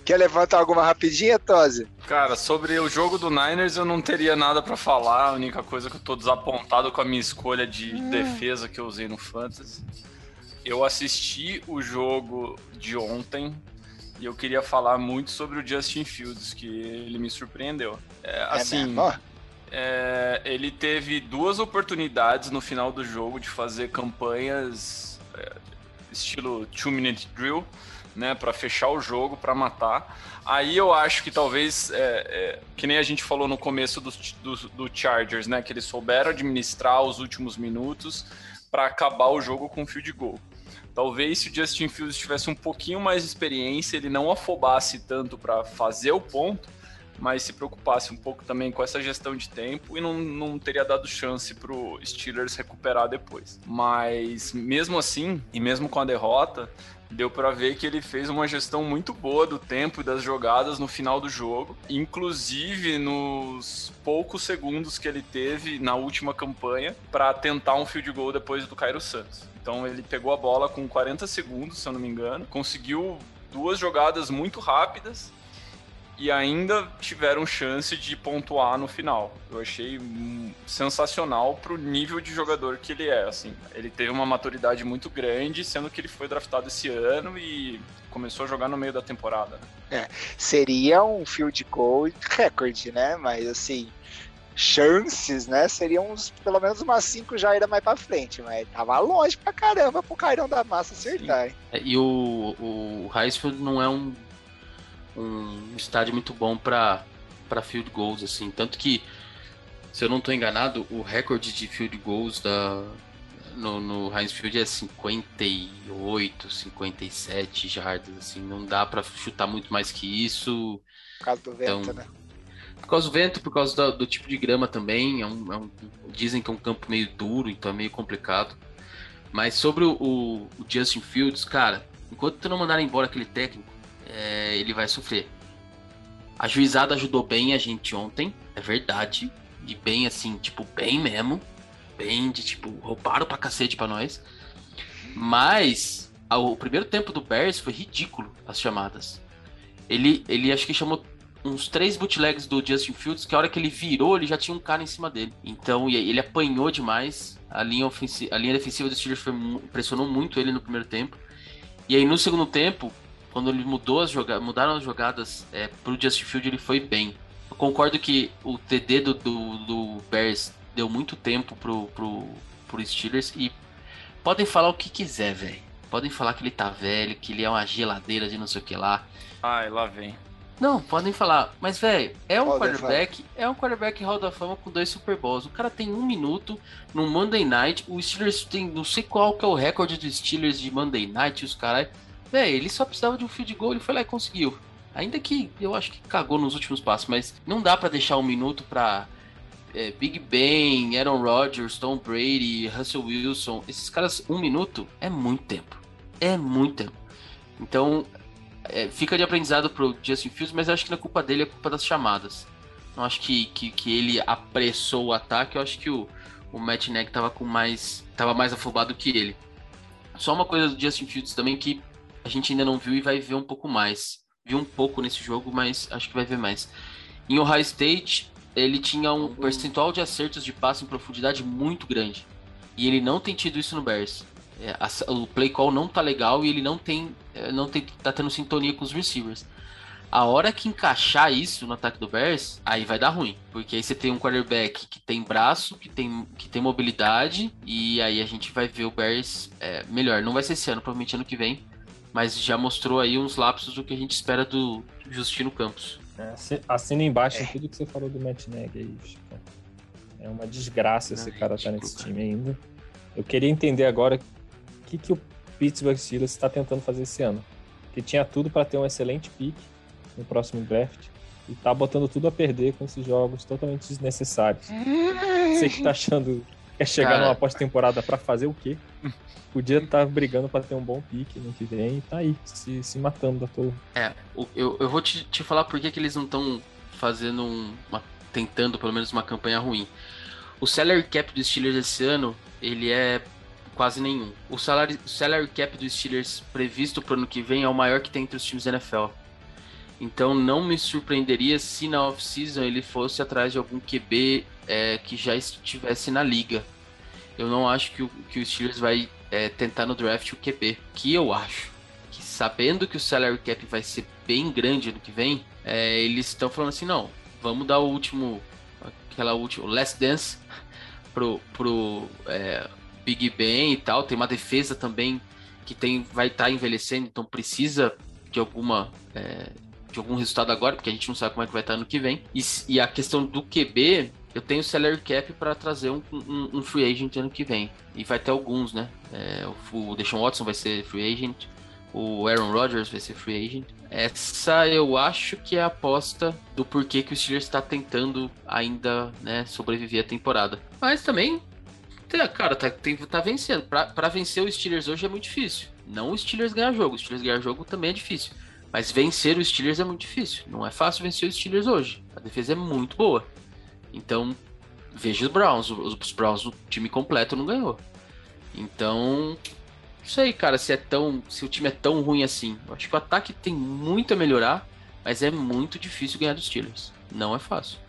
Quer levantar alguma rapidinha, Tozi? Cara, sobre o jogo do Niners eu não teria nada para falar. A única coisa que eu tô desapontado com a minha escolha de hum. defesa que eu usei no Fantasy. Eu assisti o jogo de ontem e eu queria falar muito sobre o Justin Fields, que ele me surpreendeu. É, é assim, é, ele teve duas oportunidades no final do jogo de fazer campanhas é, estilo two minute drill né, para fechar o jogo, para matar. Aí eu acho que talvez, é, é, que nem a gente falou no começo do, do, do, Chargers, né, que eles souberam administrar os últimos minutos para acabar o jogo com field goal. Talvez se o Justin Fields tivesse um pouquinho mais de experiência, ele não afobasse tanto para fazer o ponto, mas se preocupasse um pouco também com essa gestão de tempo e não, não teria dado chance para o Steelers recuperar depois. Mas mesmo assim, e mesmo com a derrota, deu para ver que ele fez uma gestão muito boa do tempo e das jogadas no final do jogo, inclusive nos poucos segundos que ele teve na última campanha para tentar um field goal depois do Cairo Santos. Então ele pegou a bola com 40 segundos, se eu não me engano, conseguiu duas jogadas muito rápidas e ainda tiveram chance de pontuar no final. Eu achei hum, sensacional pro nível de jogador que ele é, assim. Ele teve uma maturidade muito grande, sendo que ele foi draftado esse ano e começou a jogar no meio da temporada. Né? É, seria um field goal recorde, né? Mas assim, chances, né? Seriam uns, pelo menos umas 5 já ainda mais pra frente, mas tava longe pra caramba pro Cairão da Massa acertar. Hein? É, e o, o não é um um estádio muito bom para para field goals assim, tanto que se eu não estou enganado, o recorde de field goals da no, no Heinz Field é 58, 57 jardas, assim, não dá para chutar muito mais que isso. Por causa do vento, então, né? Por causa do vento, por causa do, do tipo de grama também, é um, é um, dizem que é um campo meio duro, então é meio complicado. Mas sobre o, o Justin Fields, cara, enquanto não mandaram embora aquele técnico, é, ele vai sofrer. A juizada ajudou bem a gente ontem, é verdade. E bem assim, tipo, bem mesmo. Bem de tipo, roubaram pra cacete pra nós. Mas o primeiro tempo do Bears foi ridículo as chamadas. Ele, ele acho que chamou uns três bootlegs do Justin Fields, que a hora que ele virou, ele já tinha um cara em cima dele. Então, ele apanhou demais. A linha, ofensiva, a linha defensiva do Steelers foi, pressionou muito ele no primeiro tempo. E aí, no segundo tempo, quando ele mudou as jogadas, mudaram as jogadas é, pro Justin Field, ele foi bem. Eu concordo que o TD do, do, do Bears deu muito tempo pro, pro, pro Steelers e podem falar o que quiser, velho. Podem falar que ele tá velho, que ele é uma geladeira de não sei o que lá. Ai, lá vem. Não, podem falar, mas velho, é um quarterback, é um quarterback Hall da Fama com dois Super Bowls. O cara tem um minuto no Monday Night. O Steelers tem, não sei qual que é o recorde dos Steelers de Monday Night, os caras. É, ele só precisava de um field goal, ele foi lá e conseguiu. Ainda que eu acho que cagou nos últimos passos, mas não dá para deixar um minuto pra é, Big Ben, Aaron Rodgers, Tom Brady, Russell Wilson. Esses caras, um minuto é muito tempo. É muito tempo. Então, é, fica de aprendizado pro Justin Fields, mas acho que não é culpa dele, é culpa das chamadas. Não acho que, que, que ele apressou o ataque, eu acho que o, o Matt Nagy tava com mais. tava mais afobado que ele. Só uma coisa do Justin Fields também que a gente ainda não viu e vai ver um pouco mais. Viu um pouco nesse jogo, mas acho que vai ver mais. Em Ohio State, ele tinha um percentual de acertos de passe em profundidade muito grande. E ele não tem tido isso no Bears. É, a, o play call não tá legal e ele não tem, é, não tem, tá tendo sintonia com os receivers. A hora que encaixar isso no ataque do Bears, aí vai dar ruim. Porque aí você tem um quarterback que tem braço, que tem, que tem mobilidade, e aí a gente vai ver o Bears é, melhor. Não vai ser esse ano, provavelmente ano que vem mas já mostrou aí uns lapsos do que a gente espera do Justino Campos. É, assina embaixo é. tudo que você falou do Matt Neg aí, Chico. É uma desgraça esse cara estar tá nesse time ainda. Eu queria entender agora o que, que o Pittsburgh Steelers está tentando fazer esse ano. Que tinha tudo para ter um excelente pick no próximo draft e tá botando tudo a perder com esses jogos totalmente desnecessários. Você que tá achando quer chegar Cara... numa pós-temporada para fazer o quê? podia estar tá brigando para ter um bom pique no que vem e tá aí, se, se matando da toa. É, eu, eu vou te, te falar por que, que eles não estão fazendo um, uma, tentando pelo menos uma campanha ruim. O salary cap dos Steelers esse ano, ele é quase nenhum. O salary, o salary cap dos Steelers previsto para o ano que vem é o maior que tem entre os times da NFL. Então não me surpreenderia se na off-season ele fosse atrás de algum QB é, que já estivesse na liga. Eu não acho que o, que o Steelers vai é, tentar no draft o QB. Que eu acho que sabendo que o salary cap vai ser bem grande ano que vem, é, eles estão falando assim, não, vamos dar o último, aquela última, last dance pro, pro é, Big Ben e tal. Tem uma defesa também que tem, vai estar tá envelhecendo, então precisa de alguma é, de algum resultado agora, porque a gente não sabe como é que vai estar tá no que vem. E, e a questão do QB, eu tenho salary cap para trazer um, um, um, free agent ano que vem. E vai ter alguns, né? É, o, o Deshaun Watson vai ser free agent, o Aaron Rodgers vai ser free agent. Essa eu acho que é a aposta do porquê que o Steelers está tentando ainda né, sobreviver a temporada. Mas também, cara, tá, tem, tá vencendo. Para vencer o Steelers hoje é muito difícil. Não o Steelers ganhar jogo. O Steelers ganhar jogo também é difícil. Mas vencer o Steelers é muito difícil. Não é fácil vencer o Steelers hoje. A defesa é muito boa. Então, veja os Browns. Os Browns, o time completo, não ganhou. Então, não sei, cara, se é tão. Se o time é tão ruim assim. Eu acho que o ataque tem muito a melhorar. Mas é muito difícil ganhar dos Steelers. Não é fácil.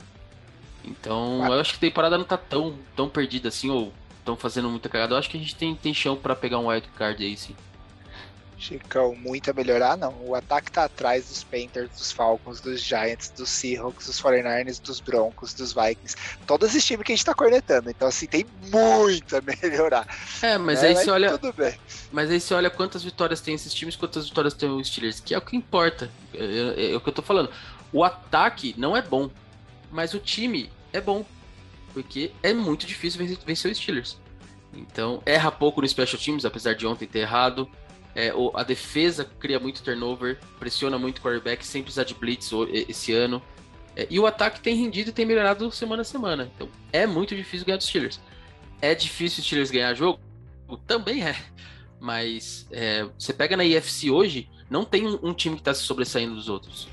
Então, eu acho que a temporada não tá tão, tão perdida assim, ou estão fazendo muita cagada. Eu acho que a gente tem, tem chão para pegar um wild card aí, sim. Chicão, muito a melhorar, não. O ataque tá atrás dos Panthers, dos Falcons, dos Giants, dos Seahawks, dos 49ers, dos Broncos, dos Vikings. Todos esses times que a gente tá cornetando. Então, assim, tem muito a melhorar. É, mas é, aí você olha. Tudo bem. Mas aí você olha quantas vitórias tem esses times, quantas vitórias tem os Steelers, que é o que importa. É, é, é o que eu tô falando. O ataque não é bom, mas o time é bom. Porque é muito difícil vencer, vencer os Steelers. Então, erra pouco no Special Teams, apesar de ontem ter errado. É, a defesa cria muito turnover, pressiona muito o quarterback sem precisar de blitz esse ano. É, e o ataque tem rendido e tem melhorado semana a semana. Então é muito difícil ganhar dos Steelers. É difícil os Steelers ganhar jogo? Também é. Mas é, você pega na IFC hoje, não tem um, time que está se sobressaindo dos outros.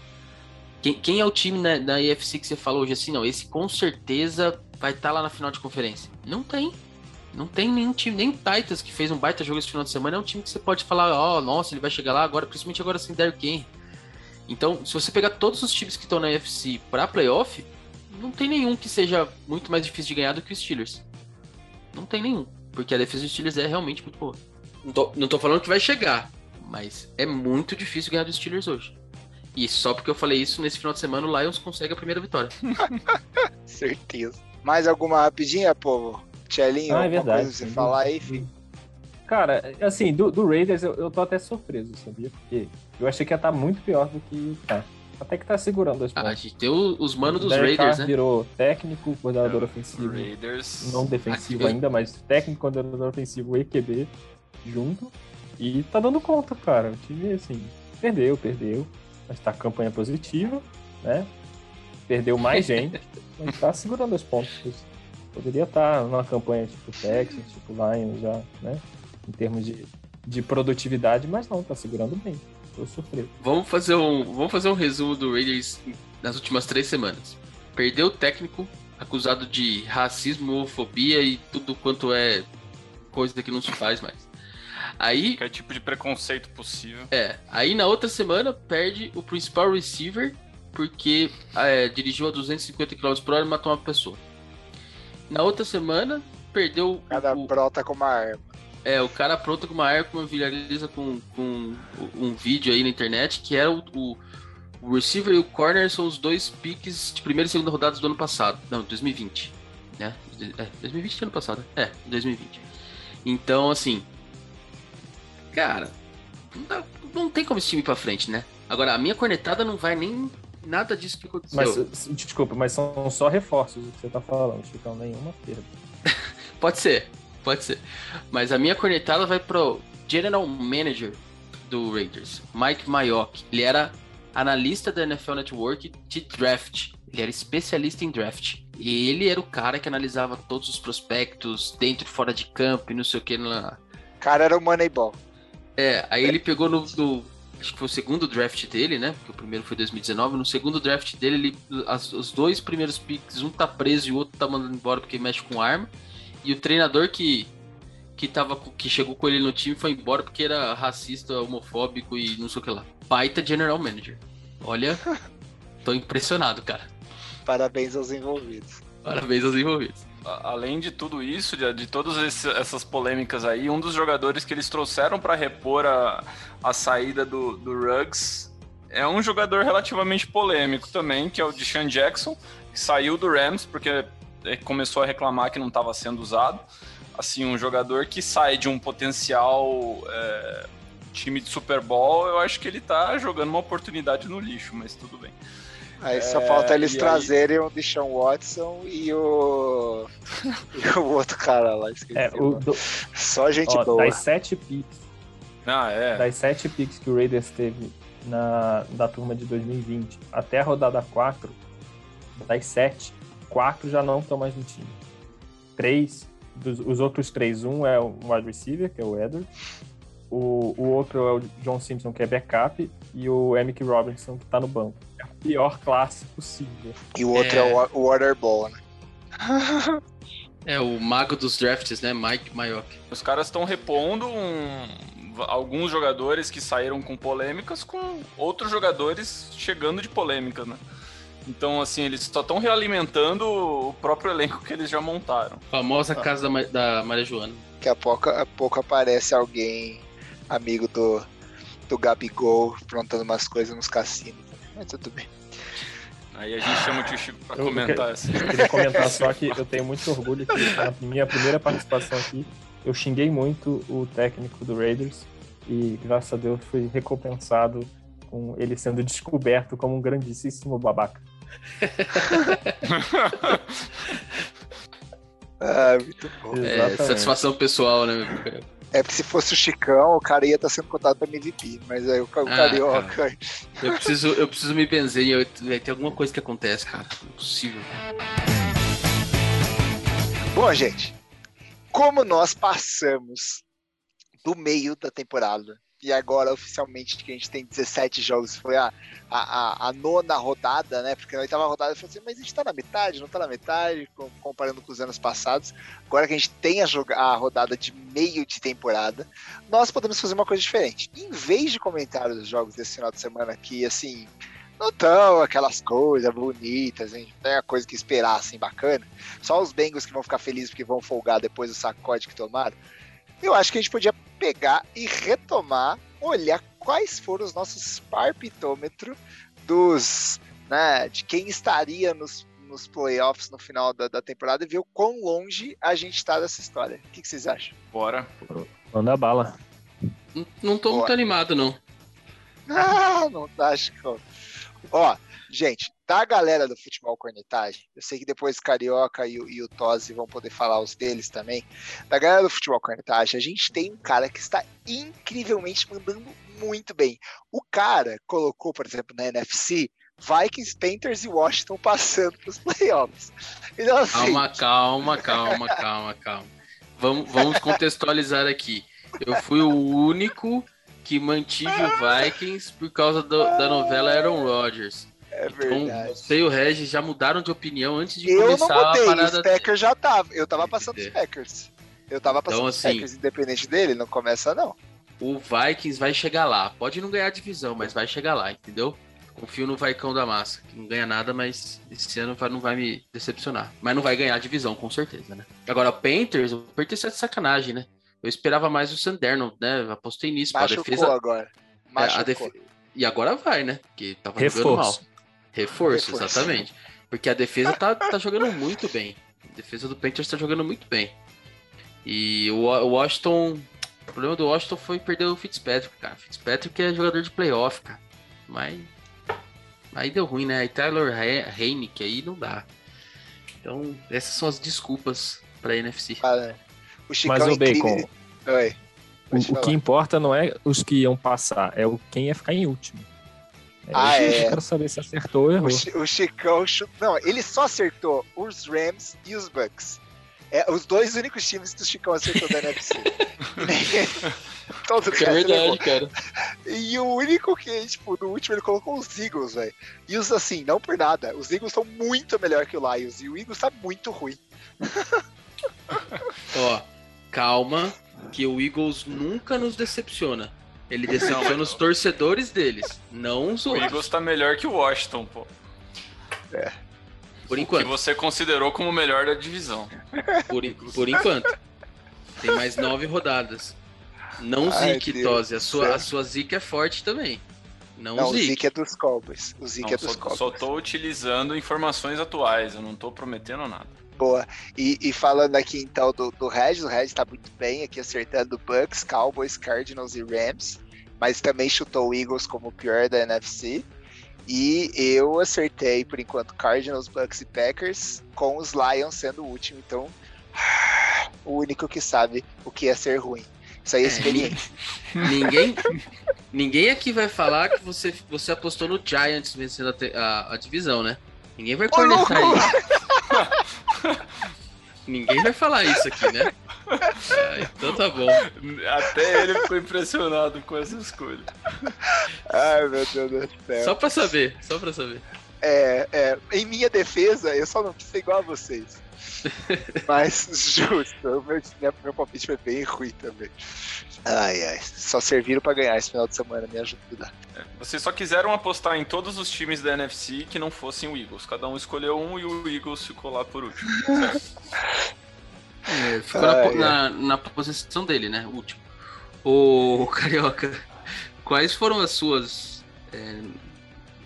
Quem, quem, é o time na, na IFC que você falou hoje assim? Não, esse com certeza vai estar tá lá na final de conferência. Não tem. Não tem nenhum time, nem o Titans, que fez um baita jogo esse final de semana, é um time que você pode falar, ó, oh, nossa, ele vai chegar lá agora, principalmente agora sem Derrick Henry. Então, se você pegar todos os times que estão na UFC para playoff, não tem nenhum que seja muito mais difícil de ganhar do que os Steelers. Não tem nenhum, porque a defesa dos Steelers é realmente muito boa. Não tô, não tô falando que vai chegar, mas é muito difícil ganhar dos Steelers hoje. E só porque eu falei isso, nesse final de semana o Lions consegue a primeira vitória. Certeza. Mais alguma rapidinha, povo? Tchelinho, ah, é verdade, coisa você falar aí, filho? Cara, assim, do, do Raiders eu, eu tô até surpreso, sabia? Porque eu achei que ia estar tá muito pior do que tá. Até que tá segurando as pontas. Ah, a gente tem os manos dos Derek Raiders, Carr né? virou técnico, coordenador é, ofensivo. Raiders. Não defensivo Aqui, ainda, mas técnico, coordenador ofensivo e QB junto. E tá dando conta, cara. O time, assim, perdeu, perdeu. Mas tá campanha positiva, né? Perdeu mais gente, mas tá segurando as pontas. Poderia estar numa campanha tipo Texas, tipo Lions já, né? Em termos de, de produtividade, mas não, tá segurando bem. Tô surpreso. Vamos fazer um, vamos fazer um resumo do Raiders nas últimas três semanas. Perdeu o técnico, acusado de racismo, homofobia e tudo quanto é coisa que não se faz mais. Aí. Qualquer tipo de preconceito possível. É. Aí na outra semana perde o principal receiver porque é, dirigiu a 250 km por hora e matou uma pessoa. Na outra semana, perdeu. Cada o, brota com uma arma. É, o cara pronto com uma arma viraliza com, com um vídeo aí na internet que era o, o, o, receiver e o corner são os dois piques de primeira e segunda rodadas do ano passado. Não, 2020. Né? É, 2020 ano passado. É, 2020. Então, assim. Cara, não, dá, não tem como esse time ir pra frente, né? Agora, a minha cornetada não vai nem nada disso que aconteceu. Mas, desculpa, mas são só reforços o que você tá falando, Chicão, nenhuma perda. pode ser, pode ser. Mas a minha cornetada vai pro General Manager do Raiders, Mike Mayock. Ele era analista da NFL Network de draft. Ele era especialista em draft. E ele era o cara que analisava todos os prospectos dentro e fora de campo e não sei o que. O cara era o Moneyball. É, aí ele pegou no, no acho que foi o segundo draft dele, né? Porque o primeiro foi 2019. No segundo draft dele, ele, as, os dois primeiros picks, um tá preso e o outro tá mandando embora porque mexe com arma. E o treinador que que tava que chegou com ele no time foi embora porque era racista, homofóbico e não sei o que lá. Baita general manager. Olha, tô impressionado, cara. Parabéns aos envolvidos. Parabéns aos envolvidos além de tudo isso, de, de todas essas polêmicas aí, um dos jogadores que eles trouxeram para repor a, a saída do, do Ruggs é um jogador relativamente polêmico também, que é o Deshaun Jackson, que saiu do Rams porque é, começou a reclamar que não estava sendo usado. Assim, um jogador que sai de um potencial é, time de Super Bowl, eu acho que ele está jogando uma oportunidade no lixo, mas tudo bem. Aí só é, falta eles trazerem aí... o Deshaun Watson e o. e o outro cara lá, esqueci. É, o do... Só gente Ó, boa. Das sete picks. Ah, é. Das sete picks que o Raiders teve na, da turma de 2020 até a rodada 4, das sete, quatro já não estão mais no time. Três, dos, os outros três, um é o wide receiver, que é o Edward. O, o outro é o John Simpson, que é backup, e o Emick Robinson, que está no banco pior classe possível. E o outro é, é o Waterball, né? é o mago dos drafts, né? Mike Mayock. Os caras estão repondo um alguns jogadores que saíram com polêmicas, com outros jogadores chegando de polêmica, né? Então, assim, eles só estão realimentando o próprio elenco que eles já montaram. Famosa ah. casa da, da Maria Joana. Daqui a pouco, a pouco aparece alguém amigo do, do Gabigol aprontando umas coisas nos cassinos. Mas tudo bem. Aí a gente chama o tio Chico pra eu, comentar. Eu, assim. eu queria comentar só que eu tenho muito orgulho que na minha primeira participação aqui eu xinguei muito o técnico do Raiders e graças a Deus fui recompensado com ele sendo descoberto como um grandíssimo babaca. ah, muito bom. É, satisfação pessoal, né? É porque se fosse o Chicão, o cara ia estar tá sendo contado para MVP, mas aí o, o ah, Carioca. Cara. Eu preciso, eu preciso me benzer, eu, tem alguma coisa que acontece, cara. Não é possível. Bom, gente, como nós passamos do meio da temporada e agora oficialmente que a gente tem 17 jogos, foi a, a, a, nona rodada, né? Porque na oitava rodada eu falei assim, mas a gente tá na metade, não tá na metade, comparando com os anos passados. Agora que a gente tem a, a rodada de meio de temporada, nós podemos fazer uma coisa diferente. Em vez de comentar os jogos desse final de semana aqui, assim, não tão aquelas coisas bonitas, hein? tem a coisa que esperar, assim, bacana. Só os Bengals que vão ficar felizes porque vão folgar depois do sacode que tomaram. Eu acho que a gente podia pegar e retomar, olhar quais foram os nossos parpitômetros dos, né, de quem estaria nos, nos playoffs no final da, da temporada e ver o quão longe a gente está dessa história. O que, que vocês acham? Bora. Manda bala. Não, não tô Bora. muito animado, não. Ah, não tá, acho que. Ó, gente, da galera do futebol cornetagem, eu sei que depois Carioca e, o, e o Tosi vão poder falar os deles também. Da galera do futebol cornetagem, a gente tem um cara que está incrivelmente mandando muito bem. O cara colocou, por exemplo, na NFC, Vikings, Panthers e Washington passando para os playoffs. Então, assim... Calma, calma, calma, calma, calma. Vamos, vamos contextualizar aqui. Eu fui o único que mantive o Vikings por causa do, da novela Aaron Rodgers. É verdade. Então, você e o Regis já mudaram de opinião antes de eu começar não mudei, a parada. Os Packers já tava. Eu tava passando os Packers. Eu tava passando então, os assim, Packers, independente dele, não começa não. O Vikings vai chegar lá. Pode não ganhar a divisão, mas vai chegar lá, entendeu? Confio no Vaicão da Massa, que não ganha nada, mas esse ano não vai me decepcionar. Mas não vai ganhar a divisão, com certeza, né? Agora, o Panthers, o Panthers é de sacanagem, né? Eu esperava mais o Sanderno, né? Apostei nisso. Machucou a defesa agora. Machucou. É, a def... E agora vai, né? Porque tava Reforço. jogando mal. Reforço, Reforço, exatamente. Porque a defesa tá, tá jogando muito bem. A defesa do Panthers tá jogando muito bem. E o Washington. O problema do Washington foi perder o Fitzpatrick, cara. Fitzpatrick é jogador de playoff, cara. Mas. Aí deu ruim, né? Aí Tyler Heineck aí não dá. Então, essas são as desculpas pra NFC. Ah, o Mas o Bacon. Oi. O, o, que importa não é os que iam passar, é o quem ia ficar em último. É ah, é. Eu quero saber se acertou ou errou. O, o Chicão. Não, ele só acertou os Rams e os Bucks. É, os dois únicos times que o Chicão acertou da NFC. Todo é verdade, cara. E o único que, tipo, no último ele colocou os Eagles, velho. E os, assim, não por nada. Os Eagles estão muito melhor que o Lions. E o Eagles tá muito ruim. Ó, calma, que o Eagles nunca nos decepciona. Ele decepciona os torcedores deles, não os outros. O Eagles tá melhor que o Washington, pô. É. Por enquanto. Que você considerou como o melhor da divisão. Por, por enquanto. Tem mais nove rodadas. Não Zeke, Tosi. A sua, a sua Zeke é forte também. Não, não o Zeke é dos Cowboys. O Zeke não, é dos só, Cowboys. Só tô utilizando informações atuais, eu não tô prometendo nada. Boa. E, e, falando aqui então do, do Regis, o Regis tá muito bem aqui acertando Bucks, Cowboys, Cardinals e Rams, mas também chutou o Eagles como o pior da NFC. E eu acertei, por enquanto, Cardinals, Bucks e Packers, com os Lions sendo o último, então o único que sabe o que é ser ruim. Isso aí é experiência. ninguém, ninguém aqui vai falar que você, você apostou no Giants vencendo a, a, a divisão, né? Ninguém vai cornetar isso. Ninguém vai falar isso aqui, né? É, então tá bom. Até ele ficou impressionado com essa escolha. Ai, meu Deus do céu. Só pra saber, só pra saber. É, é, em minha defesa, eu só não quis ser igual a vocês. Mas justo, meu, meu palpite foi bem ruim também. Ai, ai, só serviram para ganhar esse final de semana, me ajuda. É, vocês só quiseram apostar em todos os times da NFC que não fossem o Eagles. Cada um escolheu um e o Eagles ficou lá por último. é, ficou ai, na, na, na, posição dele, né? Último. O Carioca, quais foram as suas. É,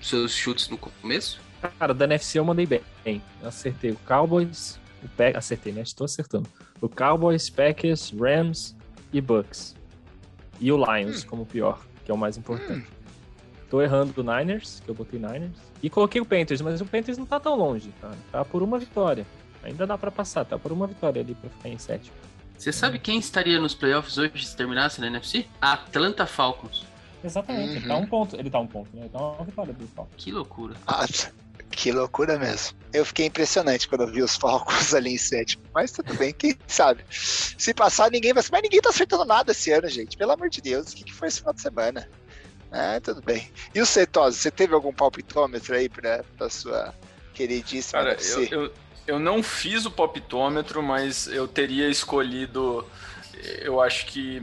seus chutes no começo? Cara, da NFC eu mandei bem. Acertei o Cowboys, Pack, acertei, né? Estou acertando. O Cowboys, Packers, Rams e Bucks. E o Lions hum. como pior, que é o mais importante. Hum. Tô errando do Niners, que eu botei Niners. E coloquei o Panthers, mas o Panthers não tá tão longe, cara. Tá por uma vitória. Ainda dá para passar, tá por uma vitória ali pra ficar em sétimo. Você sabe quem estaria nos playoffs hoje se terminasse na NFC? Atlanta Falcons. Exatamente, uhum. ele tá um ponto. Ele tá um ponto, né? Ele tá uma vitória do Falcons. Que loucura. Ah, que loucura mesmo. Eu fiquei impressionante quando eu vi os Falcons ali em sétimo. Mas tudo bem, quem sabe? Se passar, ninguém vai. Mas ninguém tá acertando nada esse ano, gente. Pelo amor de Deus, o que, que foi esse final de semana? Ah, tudo bem. E o Cetose, você teve algum palpitômetro aí pra, pra sua queridíssima Cara, eu, eu, eu não fiz o palpitômetro, mas eu teria escolhido, eu acho que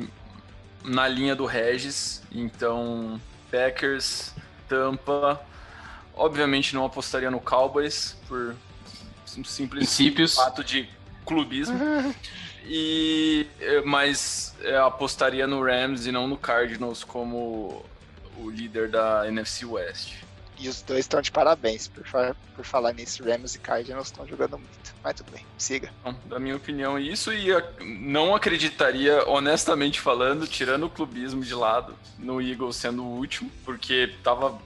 na linha do Regis. Então, Packers, Tampa. Obviamente não apostaria no Cowboys por um simples Princípios. fato de clubismo. E, mas apostaria no Rams e não no Cardinals como o líder da NFC West. E os dois estão de parabéns por, por falar nisso. Rams e Cardinals estão jogando muito. Mas tudo bem, siga. Bom, da minha opinião, isso e não acreditaria, honestamente falando, tirando o clubismo de lado, no Eagles sendo o último, porque tava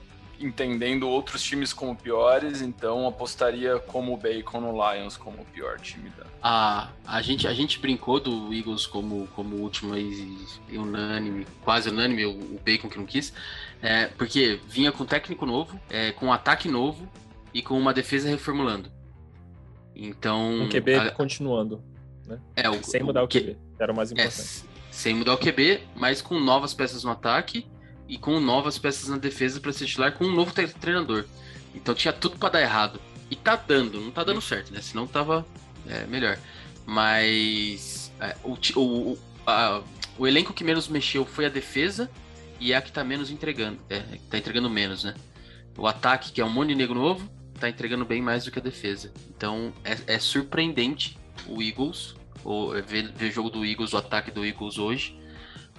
entendendo outros times como piores, então apostaria como o Bacon no Lions como o pior time da. A, a, gente, a gente brincou do Eagles como, como último e, e unânime, quase unânime, o, o, Bacon que não quis, é, porque vinha com técnico novo, é, com um ataque novo e com uma defesa reformulando. Então. O QB a, continuando. Né? É, o, sem mudar o, o QB, era o mais é, importante. É, sem mudar o QB, mas com novas peças no ataque e com novas peças na defesa para ser titular com um novo treinador. Então tinha tudo para dar errado. E tá dando, não tá dando certo, né? Senão tava é, melhor. Mas é, o, o, a, o elenco que menos mexeu foi a defesa e é a que tá menos entregando. É, tá entregando menos, né? O ataque, que é um monte de negro novo, tá entregando bem mais do que a defesa. Então é, é surpreendente o Eagles, ou ver, ver o jogo do Eagles, o ataque do Eagles hoje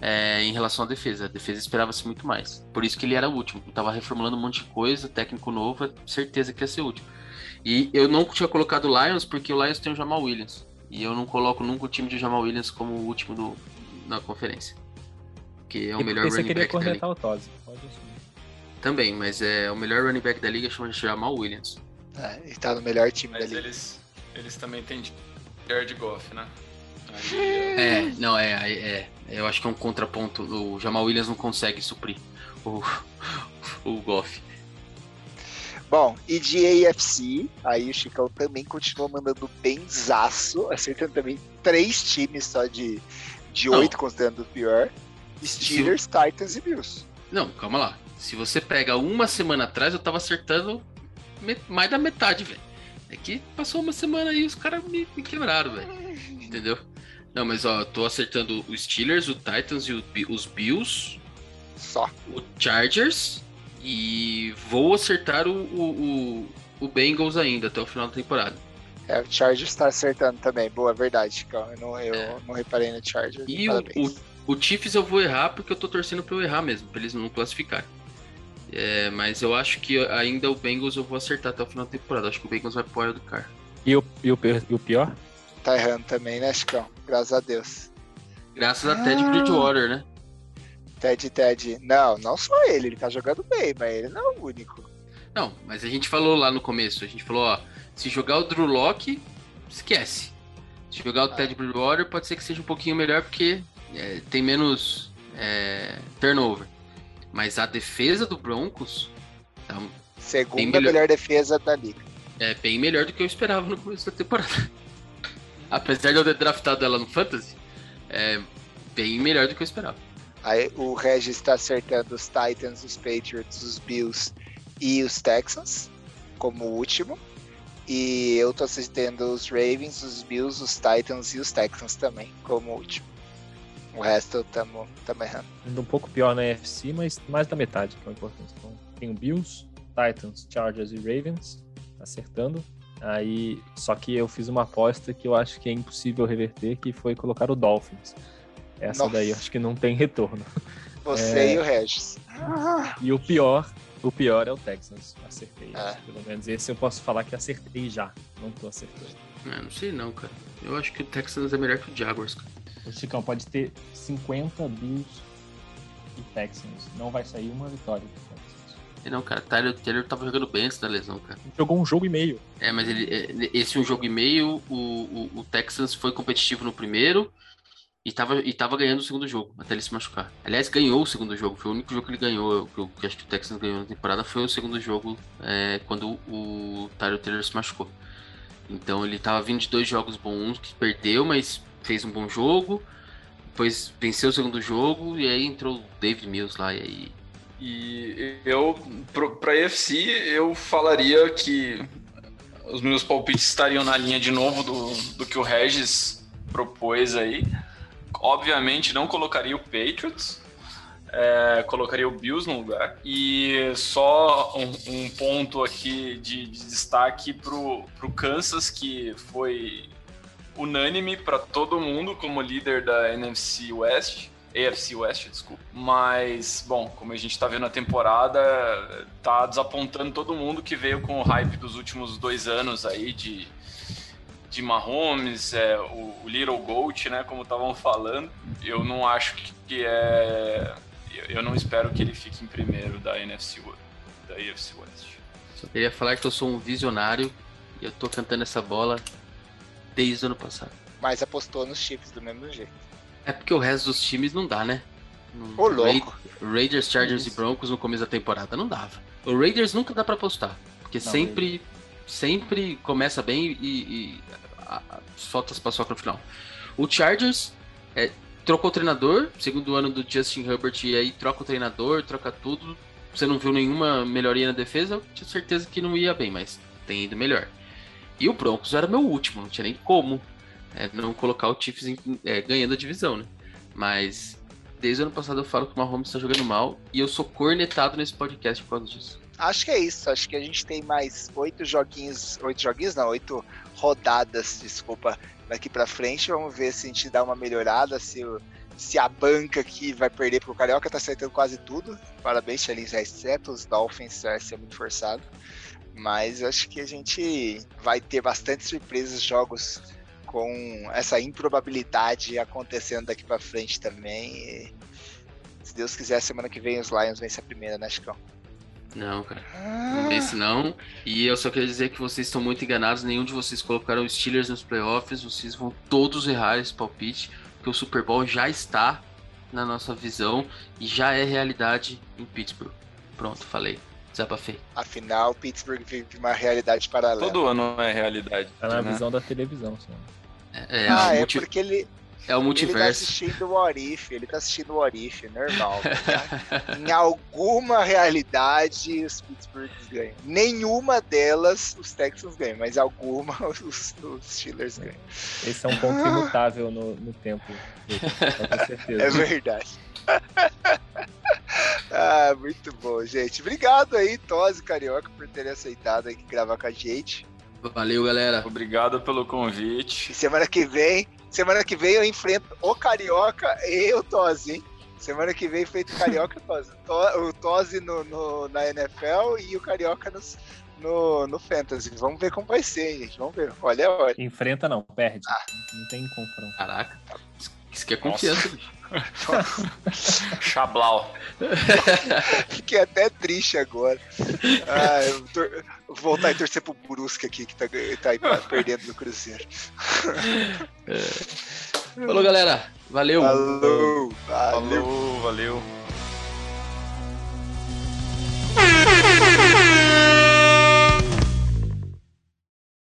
é, em relação à defesa. A defesa esperava-se muito mais. Por isso que ele era o último. Tava reformulando um monte de coisa, técnico novo, certeza que ia ser último. E eu não tinha colocado o Lions porque o Lions tem o Jamal Williams. E eu não coloco nunca o time de Jamal Williams como o último do, na conferência. Que é o e melhor running back da liga. O Tosi. Também, mas é o melhor running back da liga chama de Jamal Williams. É, ele tá no melhor time mas da liga. Eles, eles também têm Jared Goff, né? É, não, é, é, Eu acho que é um contraponto. O Jamal Williams não consegue suprir o, o Goff. Bom, e de AFC, aí o Chicão também continua mandando benzaço, acertando também três times só de, de oito, considerando o pior. Steelers, Se... Titans e Bills. Não, calma lá. Se você pega uma semana atrás, eu tava acertando mais da metade, velho. É que passou uma semana aí os caras me, me quebraram, velho. Entendeu? Não, mas ó, tô acertando os Steelers, o Titans e o, os Bills. Só. O Chargers. E vou acertar o, o, o, Bengals ainda até o final da temporada. É, o Chargers tá acertando também. Boa, verdade, Cão. Eu, não, eu é. não reparei no Chargers. E o, o, o, Chiefs eu vou errar porque eu tô torcendo pra eu errar mesmo, pra eles não classificarem. É, mas eu acho que ainda o Bengals eu vou acertar até o final da temporada. Acho que o Bengals vai pro do car. E o, e o, e o pior? Tá errando também, né, Chicão? Graças a Deus. Graças a Ted Bridgewater, né? Ted, Ted. Não, não só ele, ele tá jogando bem, mas ele não é o único. Não, mas a gente falou lá no começo, a gente falou, ó, se jogar o Drew Locke, esquece. Se jogar o ah. Ted Bridgewater, pode ser que seja um pouquinho melhor, porque é, tem menos é, turnover. Mas a defesa do Broncos. Tá Segunda melhor. melhor defesa da liga. É bem melhor do que eu esperava no começo da temporada apesar de eu ter draftado ela no Fantasy, é bem melhor do que eu esperava. Aí o Regis está acertando os Titans, os Patriots, os Bills e os Texans como último. E eu tô assistindo os Ravens, os Bills, os Titans e os Texans também, como último. O resto tamo, tamo errando. Indo um pouco pior na NFC, mas mais da metade, que é o importante. Então, tem o Bills, Titans, Chargers e Ravens, acertando. Aí, só que eu fiz uma aposta que eu acho que é impossível reverter, que foi colocar o Dolphins. Essa Nossa. daí eu acho que não tem retorno. Você É. e o Regis. E o pior, o pior é o Texans. Acertei. É. Pelo menos esse eu posso falar que acertei já. Não tô acertando. É, não sei não, cara. Eu acho que o Texans é melhor que o Jaguars, cara. O Chicão pode ter 50 Bills e Texans. Não vai sair uma vitória do Texans. Não, cara, Tyler Taylor tava jogando bem antes da lesão, cara. Jogou um jogo e meio. É, mas ele, é, esse um jogo e meio, o, o, o Texans foi competitivo no primeiro e tava, e tava ganhando o segundo jogo, até ele se machucar. Aliás, ganhou o segundo jogo, foi o único jogo que ele ganhou, que, eu, que acho que o Texans ganhou na temporada, foi o segundo jogo é, quando o Tyler Taylor se machucou. Então ele tava vindo de dois jogos bons, que perdeu, mas fez um bom jogo, depois venceu o segundo jogo e aí entrou o David Mills lá e aí... E eu, pro- pra UFC, eu falaria que os meus palpites estariam na linha de novo do, do que o Regis propôs aí. Obviamente não colocaria o Patriots, é, colocaria o Bills no lugar. E só um, um ponto aqui de, de destaque pro, pro Kansas, que foi unânime para todo mundo como líder da NFC West. AFC West, desculpa. Mas, bom, como a gente tá vendo a temporada, tá desapontando todo mundo que veio com o hype dos últimos dois anos aí de, de Mahomes, é, o, o Little Goat, né, como estavam falando. Eu não acho que, que é... Eu, eu não espero que ele fique em primeiro da NFC, da AFC West. Só queria falar que eu sou um visionário e eu tô cantando essa bola desde o ano passado. Mas apostou nos chips do mesmo jeito. É porque o resto dos times não dá, né? Não- Ô, louco. Ra- Raiders, Chargers e Broncos no começo da temporada não dava. O Raiders nunca dá pra apostar, porque Não, sempre, sempre começa bem e, e a- a- solta as paçocas no final. O Chargers é, trocou o treinador, segundo ano do Justin Herbert, e aí troca o treinador, troca tudo. Você não viu nenhuma melhoria na defesa, eu tinha certeza que não ia bem, mas tem ido melhor. E o Broncos era meu último, não tinha nem como é, não colocar o Chiefs em- é, ganhando a divisão, né? Mas desde o ano passado eu falo que o Mahomes tá jogando mal e eu sou cornetado nesse podcast por causa disso. Acho que é isso. Acho que a gente tem mais oito joguinhos. Oito joguinhos, não, oito rodadas, desculpa, daqui pra frente. Vamos ver se a gente dá uma melhorada, se, se a banca aqui vai perder, porque o Carioca tá acertando quase tudo. Parabéns, Tchelin, exceto os Dolphins, vai ser muito forçado. Mas acho que a gente vai ter bastante surpresas, jogos com essa improbabilidade acontecendo daqui pra frente também. E, se Deus quiser, semana que vem os Lions vencem a primeira, né, Chicão? Não, cara. Não vence não. E eu só queria dizer que vocês estão muito enganados. Nenhum de vocês colocaram os Steelers nos playoffs. Vocês vão todos errar esse palpite. Porque o Super Bowl já está na nossa visão e já é realidade em Pittsburgh. Pronto, falei. Desabafei. Afinal, Pittsburgh vive uma realidade paralela. Todo ano é realidade. Tá na né? visão da televisão, só. É, é, ah, o, é multi- porque ele, é o ele tá multiverso. assistindo o What If, ele tá assistindo o What If, normal. tá? em alguma realidade, os Pittsburghs ganham. Nenhuma delas os Texans ganham, mas alguma os, os Steelers ganham. Esse é um ponto imutável no, no tempo. Com É certeza. verdade. ah, muito bom, gente. Obrigado aí, Tosi e Carioca, por terem aceitado aqui gravar com a gente. Valeu, galera. Obrigado pelo convite. E semana que vem, semana que vem eu enfrento o Carioca e o Tosi, hein? Semana que vem enfrento o Carioca e o Tosi. To- O Tosi no, no- na NFL e o Carioca nos- no, no Fantasy. Vamos ver como vai ser, hein, gente. Vamos ver. Olha, olha. Enfrenta não, perde. Não tem confronto. Caraca. Isso que é confiança, bicho. Chablau. Fiquei até triste agora. Ah. Vou voltar e torcer pro Brusque aqui, que tá, tá perdendo no Cruzeiro. É. Falou, galera. Valeu. Falou. Valeu. Falou, valeu.